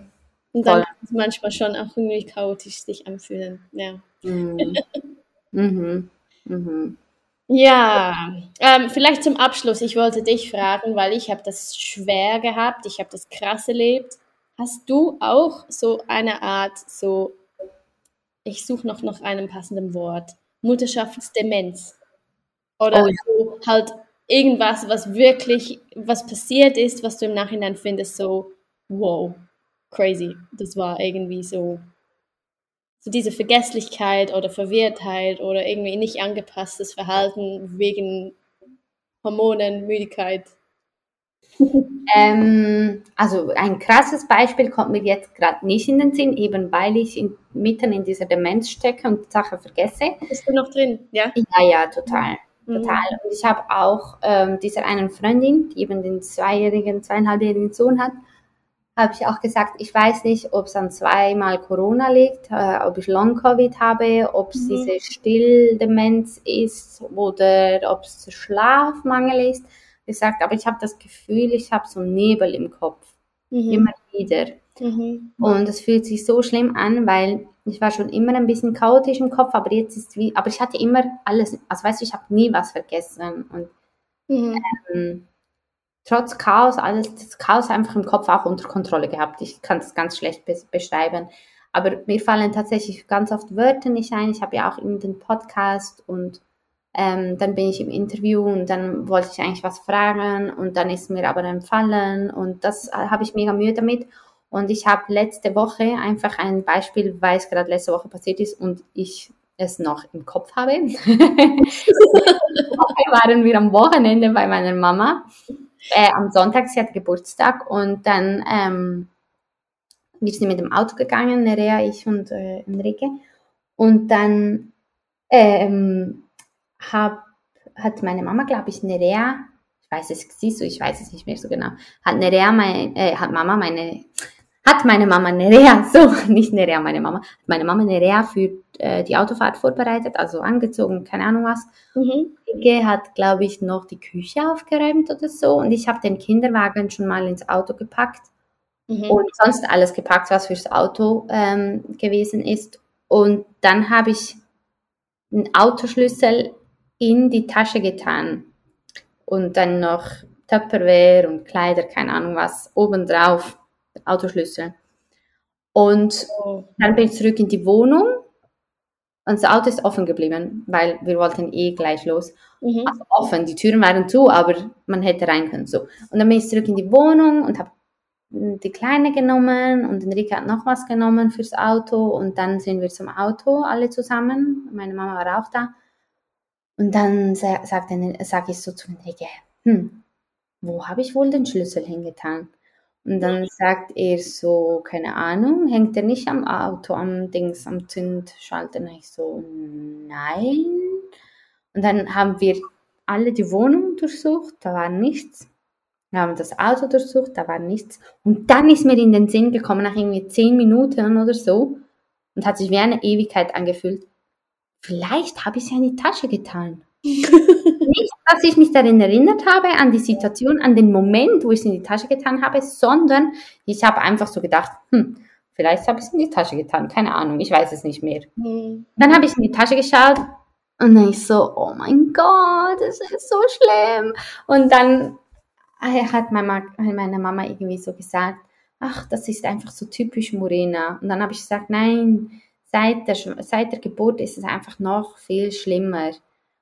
Und dann kann es manchmal schon auch irgendwie chaotisch sich anfühlen. Ja. Mhm. mhm. mhm. Ja, ähm, vielleicht zum Abschluss. Ich wollte dich fragen, weil ich habe das schwer gehabt, ich habe das krass erlebt. Hast du auch so eine Art, so, ich suche noch nach einem passenden Wort, Mutterschaftsdemenz? Oder oh, ja. so halt irgendwas, was wirklich, was passiert ist, was du im Nachhinein findest, so, wow, crazy. Das war irgendwie so so diese Vergesslichkeit oder Verwirrtheit oder irgendwie nicht angepasstes Verhalten wegen Hormonen, Müdigkeit? Ähm, also ein krasses Beispiel kommt mir jetzt gerade nicht in den Sinn, eben weil ich in, mitten in dieser Demenz stecke und Sachen vergesse. Bist du noch drin? Ja, ja, ja total. Mhm. Total. Und ich habe auch ähm, dieser einen Freundin, die eben den zweijährigen, zweieinhalbjährigen Sohn hat, habe ich auch gesagt, ich weiß nicht, ob es an zweimal Corona liegt, äh, ob ich Long-Covid habe, ob es mhm. diese Stilldemenz ist oder ob es Schlafmangel ist. Ich sagte, aber ich habe das Gefühl, ich habe so einen Nebel im Kopf. Mhm. Immer wieder. Mhm. Und es fühlt sich so schlimm an, weil ich war schon immer ein bisschen chaotisch im Kopf, aber jetzt ist wie, aber ich hatte immer alles, also weißt du, ich habe nie was vergessen. Und mhm. ähm, trotz Chaos, alles das Chaos einfach im Kopf auch unter Kontrolle gehabt. Ich kann es ganz schlecht beschreiben. Aber mir fallen tatsächlich ganz oft Wörter nicht ein. Ich habe ja auch in den Podcast und Ähm, dann bin ich im Interview und dann wollte ich eigentlich was fragen und dann ist mir aber entfallen und das äh, habe ich mega Mühe damit. Und ich habe letzte Woche einfach ein Beispiel, weil es gerade letzte Woche passiert ist und ich es noch im Kopf habe. waren wir am Wochenende bei meiner Mama. Äh, am Sonntag, sie hat Geburtstag und dann ähm, wir sind mit dem Auto gegangen, Nerea, ich und äh, Enrique. Und dann ähm, hab, hat meine Mama, glaube ich, Nerea, ich weiß es, siehst du, ich weiß es nicht mehr so genau, hat Nerea, mein, äh, hat Mama meine, hat meine Mama Nerea, so, nicht Nerea, meine Mama, hat meine Mama Nerea für äh, die Autofahrt vorbereitet, also angezogen, keine Ahnung was. Mhm. Enrique hat, glaube ich, noch die Küche aufgeräumt oder so und ich habe den Kinderwagen schon mal ins Auto gepackt mhm. und sonst alles gepackt, was fürs Auto ähm, gewesen ist. Und dann habe ich einen Autoschlüssel in die Tasche getan und dann noch Tupperware und Kleider, keine Ahnung was, obendrauf, Autoschlüssel. Und oh. dann bin ich zurück in die Wohnung und das Auto ist offen geblieben, weil wir wollten eh gleich los. Mhm. Also offen, die Türen waren zu, aber man hätte rein können. So. Und dann bin ich zurück in die Wohnung und habe die Kleine genommen und Enrique hat noch was genommen fürs Auto und dann sind wir zum Auto alle zusammen. Meine Mama war auch da. Und dann sagt sag ich so zu Enrique, hm, wo habe ich wohl den Schlüssel hingetan? Und dann sagt er so, keine Ahnung, hängt er nicht am Auto, am Dings, am Zündschalter? Und ich so, nein. Und dann haben wir alle die Wohnung durchsucht, da war nichts. Wir haben das Auto durchsucht, da war nichts. Und dann ist mir in den Sinn gekommen, nach irgendwie zehn Minuten oder so, und hat sich wie eine Ewigkeit angefühlt. Vielleicht habe ich es ja in die Tasche getan. nicht, dass ich mich darin erinnert habe, an die Situation, an den Moment, wo ich es in die Tasche getan habe, sondern ich habe einfach so gedacht, hm, vielleicht habe ich es in die Tasche getan, keine Ahnung, ich weiß es nicht mehr. Mhm. Dann habe ich in die Tasche geschaut und dann ich so, oh mein Gott, das ist so schlimm. Und dann hat meine Mama irgendwie so gesagt, ach, das ist einfach so typisch Morena. Und dann habe ich gesagt, nein, seit der, seit der Geburt ist es einfach noch viel schlimmer.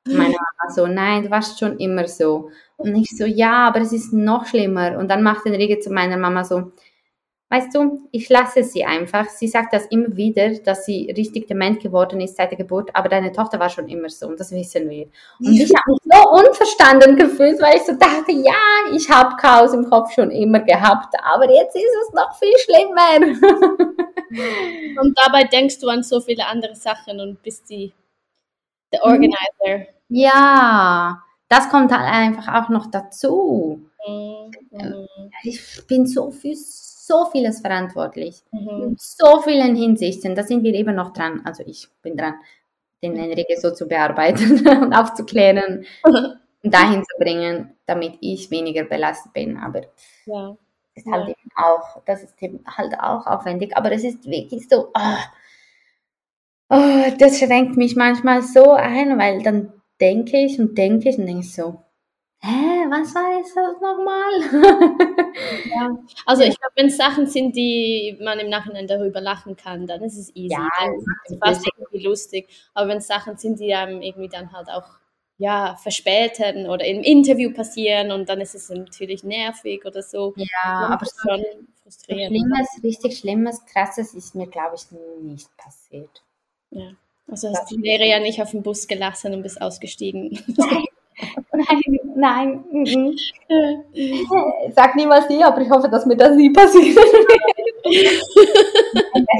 Meine Mama so, nein, du warst schon immer so. Und ich so, ja, aber es ist noch schlimmer. Und dann macht Enrique zu meiner Mama so, Weißt du, ich lasse sie einfach. Sie sagt das immer wieder, dass sie richtig dement geworden ist seit der Geburt, aber deine Tochter war schon immer so und das wissen wir. Und ich habe mich so unverstanden gefühlt, weil ich so dachte, ja, ich habe Chaos im Kopf schon immer gehabt, aber jetzt ist es noch viel schlimmer. und dabei denkst du an so viele andere Sachen und bist die der Organizer. Ja, das kommt halt einfach auch noch dazu. Mhm. Ich bin so viel so vieles verantwortlich. Mhm. In so vielen Hinsichten. Da sind wir eben noch dran. Also ich bin dran, den Enrique so zu bearbeiten und aufzuklären und dahin zu bringen, damit ich weniger belastet bin. Aber ja. ist halt ja. eben auch, das ist eben halt auch aufwendig. Aber es ist wirklich so, oh, oh, das schränkt mich manchmal so ein, weil dann denke ich und denke ich und denke so, hä, was war jetzt das nochmal? ja. Also ich glaube, wenn es Sachen sind, die man im Nachhinein darüber lachen kann, dann ist es easy. Ja, dann ist es fast irgendwie lustig. Aber wenn es Sachen sind, die einem irgendwie dann halt auch ja, verspäten oder im Interview passieren und dann ist es natürlich nervig oder so. Ja, aber schon frustrierend. Schlimmes, richtig Schlimmes, Krasses ist mir, glaube ich, nicht passiert. Ja, also hast du die Lehre ja nicht auf dem Bus gelassen und bist ausgestiegen. Nein, nein. Mm -mm. Sag niemals nie, aber ich hoffe, dass mir das nie passiert.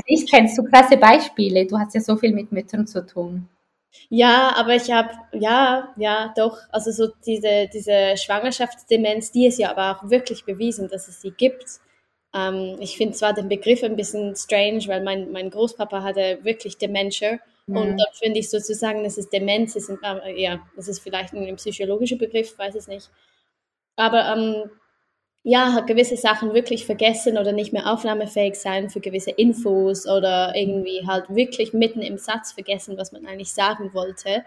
ich kennst du krasse Beispiele. Du hast ja so viel mit Müttern zu tun. Ja, aber ich habe, ja, ja, doch, also so diese, diese Schwangerschaftsdemenz, die ist ja aber auch wirklich bewiesen, dass es sie gibt. Ähm, ich finde zwar den Begriff ein bisschen strange, weil mein, mein Großpapa hatte wirklich Dementia Mhm. Und dann finde ich sozusagen, das ist Demenz, ist ein, äh, ja, das ist vielleicht ein psychologischer Begriff, weiß es nicht. Aber ähm, ja, hat gewisse Sachen wirklich vergessen oder nicht mehr aufnahmefähig sein für gewisse Infos oder irgendwie halt wirklich mitten im Satz vergessen, was man eigentlich sagen wollte.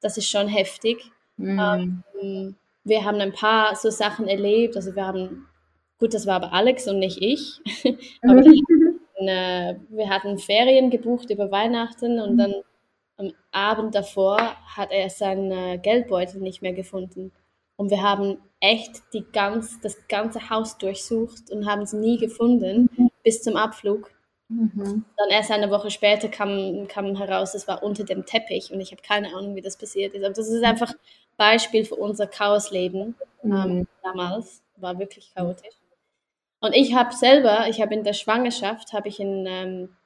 Das ist schon heftig. Mhm. Ähm, wir haben ein paar so Sachen erlebt. Also wir haben, gut, das war aber Alex und nicht ich. aber mhm. äh, wir hatten Ferien gebucht über Weihnachten und dann am Abend davor hat er seinen äh, Geldbeutel nicht mehr gefunden. Und wir haben echt die ganz, das ganze Haus durchsucht und haben es nie gefunden mhm. bis zum Abflug. Mhm. Dann erst eine Woche später kam, kam heraus, es war unter dem Teppich und ich habe keine Ahnung, wie das passiert ist. Aber das ist einfach Beispiel für unser Chaosleben ähm, mhm. damals. War wirklich chaotisch. Und ich habe selber, ich habe in der Schwangerschaft, habe ich in ähm,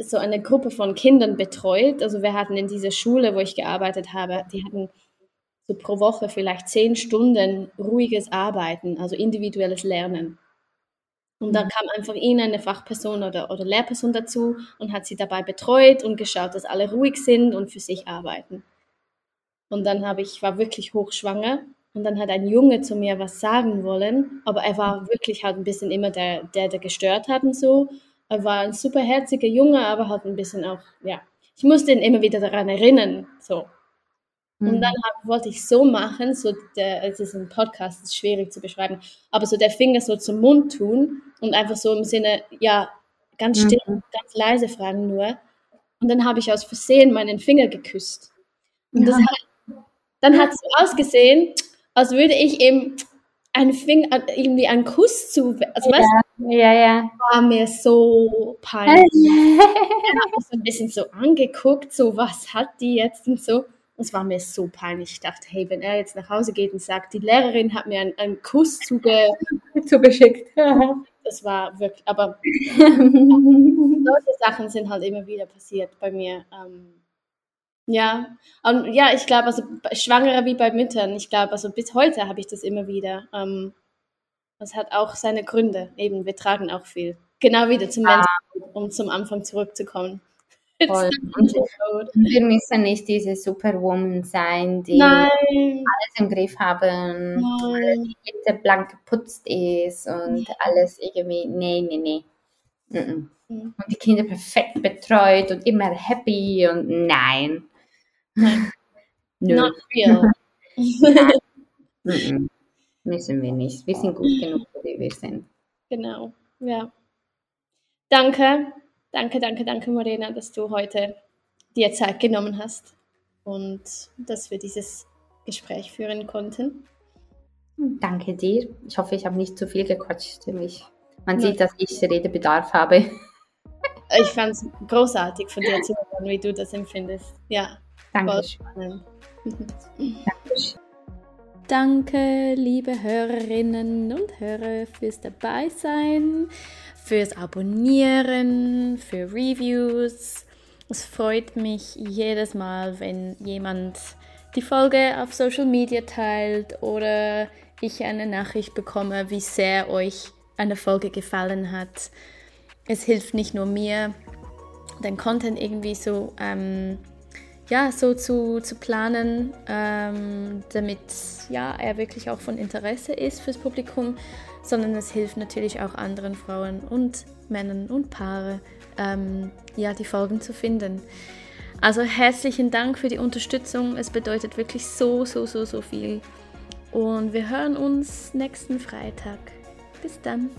so eine Gruppe von Kindern betreut. Also wir hatten in dieser Schule, wo ich gearbeitet habe, die hatten so pro Woche vielleicht zehn Stunden ruhiges Arbeiten, also individuelles Lernen. Und dann mhm. kam einfach ihnen eine Fachperson oder, oder Lehrperson dazu und hat sie dabei betreut und geschaut, dass alle ruhig sind und für sich arbeiten. Und dann habe ich, war wirklich hochschwanger und dann hat ein Junge zu mir was sagen wollen, aber er war wirklich halt ein bisschen immer der, der, der gestört hat und so. Er war ein super herziger Junge, aber halt ein bisschen auch, ja. Ich musste ihn immer wieder daran erinnern, so. Und dann mhm. hab, wollte ich so machen, so der, es ist ein Podcast, es ist schwierig zu beschreiben, aber so der Finger so zum Mund tun und einfach so im Sinne, ja, ganz still, mhm. ganz leise fragen nur. Und dann habe ich aus Versehen meinen Finger geküsst. Und ja. hat, dann hat es so ausgesehen, als würde ich ihm einen Finger, irgendwie einen Kuss zu, also ja. weißt ja, ja. war mir so peinlich. ich habe mich so ein bisschen so angeguckt, so was hat die jetzt und so. Es war mir so peinlich. Ich dachte, hey, wenn er jetzt nach Hause geht und sagt, die Lehrerin hat mir einen, einen Kuss zuge zugeschickt. das war wirklich, aber solche Sachen sind halt immer wieder passiert bei mir. Ähm, ja, und ja, ich glaube, also Schwangere wie bei Müttern, ich glaube, also bis heute habe ich das immer wieder. Ähm, das hat auch seine Gründe. Eben, wir tragen auch viel. Genau wieder zum ah. um zum Anfang zurückzukommen. Wir müssen nicht diese Superwoman sein, die Nein. alles im Griff haben, Nein. jede blank geputzt ist und alles irgendwie, nee, nee, nee. Mhm. Und die Kinder perfekt betreut und immer happy und nein. Nein. Nö. Not real. nein. Müssen wir nicht. Wir sind gut genug, wie wir sind. Genau, ja. Danke Danke, danke, danke, Morena, dass du heute dir Zeit genommen hast und dass wir dieses Gespräch führen konnten. Danke dir. Ich hoffe, ich habe nicht zu viel gequatscht. Mich. Man ja. sieht, dass ich Redebedarf habe. Ich fand es großartig von dir zu hören, wie du das empfindest. Ja, danke. Danke, liebe Hörerinnen und Hörer, fürs Dabeisein fürs Abonnieren, für Reviews. Es freut mich jedes Mal, wenn jemand die Folge auf Social Media teilt oder ich eine Nachricht bekomme, wie sehr euch eine Folge gefallen hat. Es hilft nicht nur mir, den Content irgendwie so, ähm, ja, so zu, zu planen, ähm, damit ja, er wirklich auch von Interesse ist fürs Publikum, sondern es hilft natürlich auch anderen Frauen und Männern und Paare, ähm, ja, die Folgen zu finden. Also herzlichen Dank für die Unterstützung. Es bedeutet wirklich so, so, so, so viel. Und wir hören uns nächsten Freitag. Bis dann.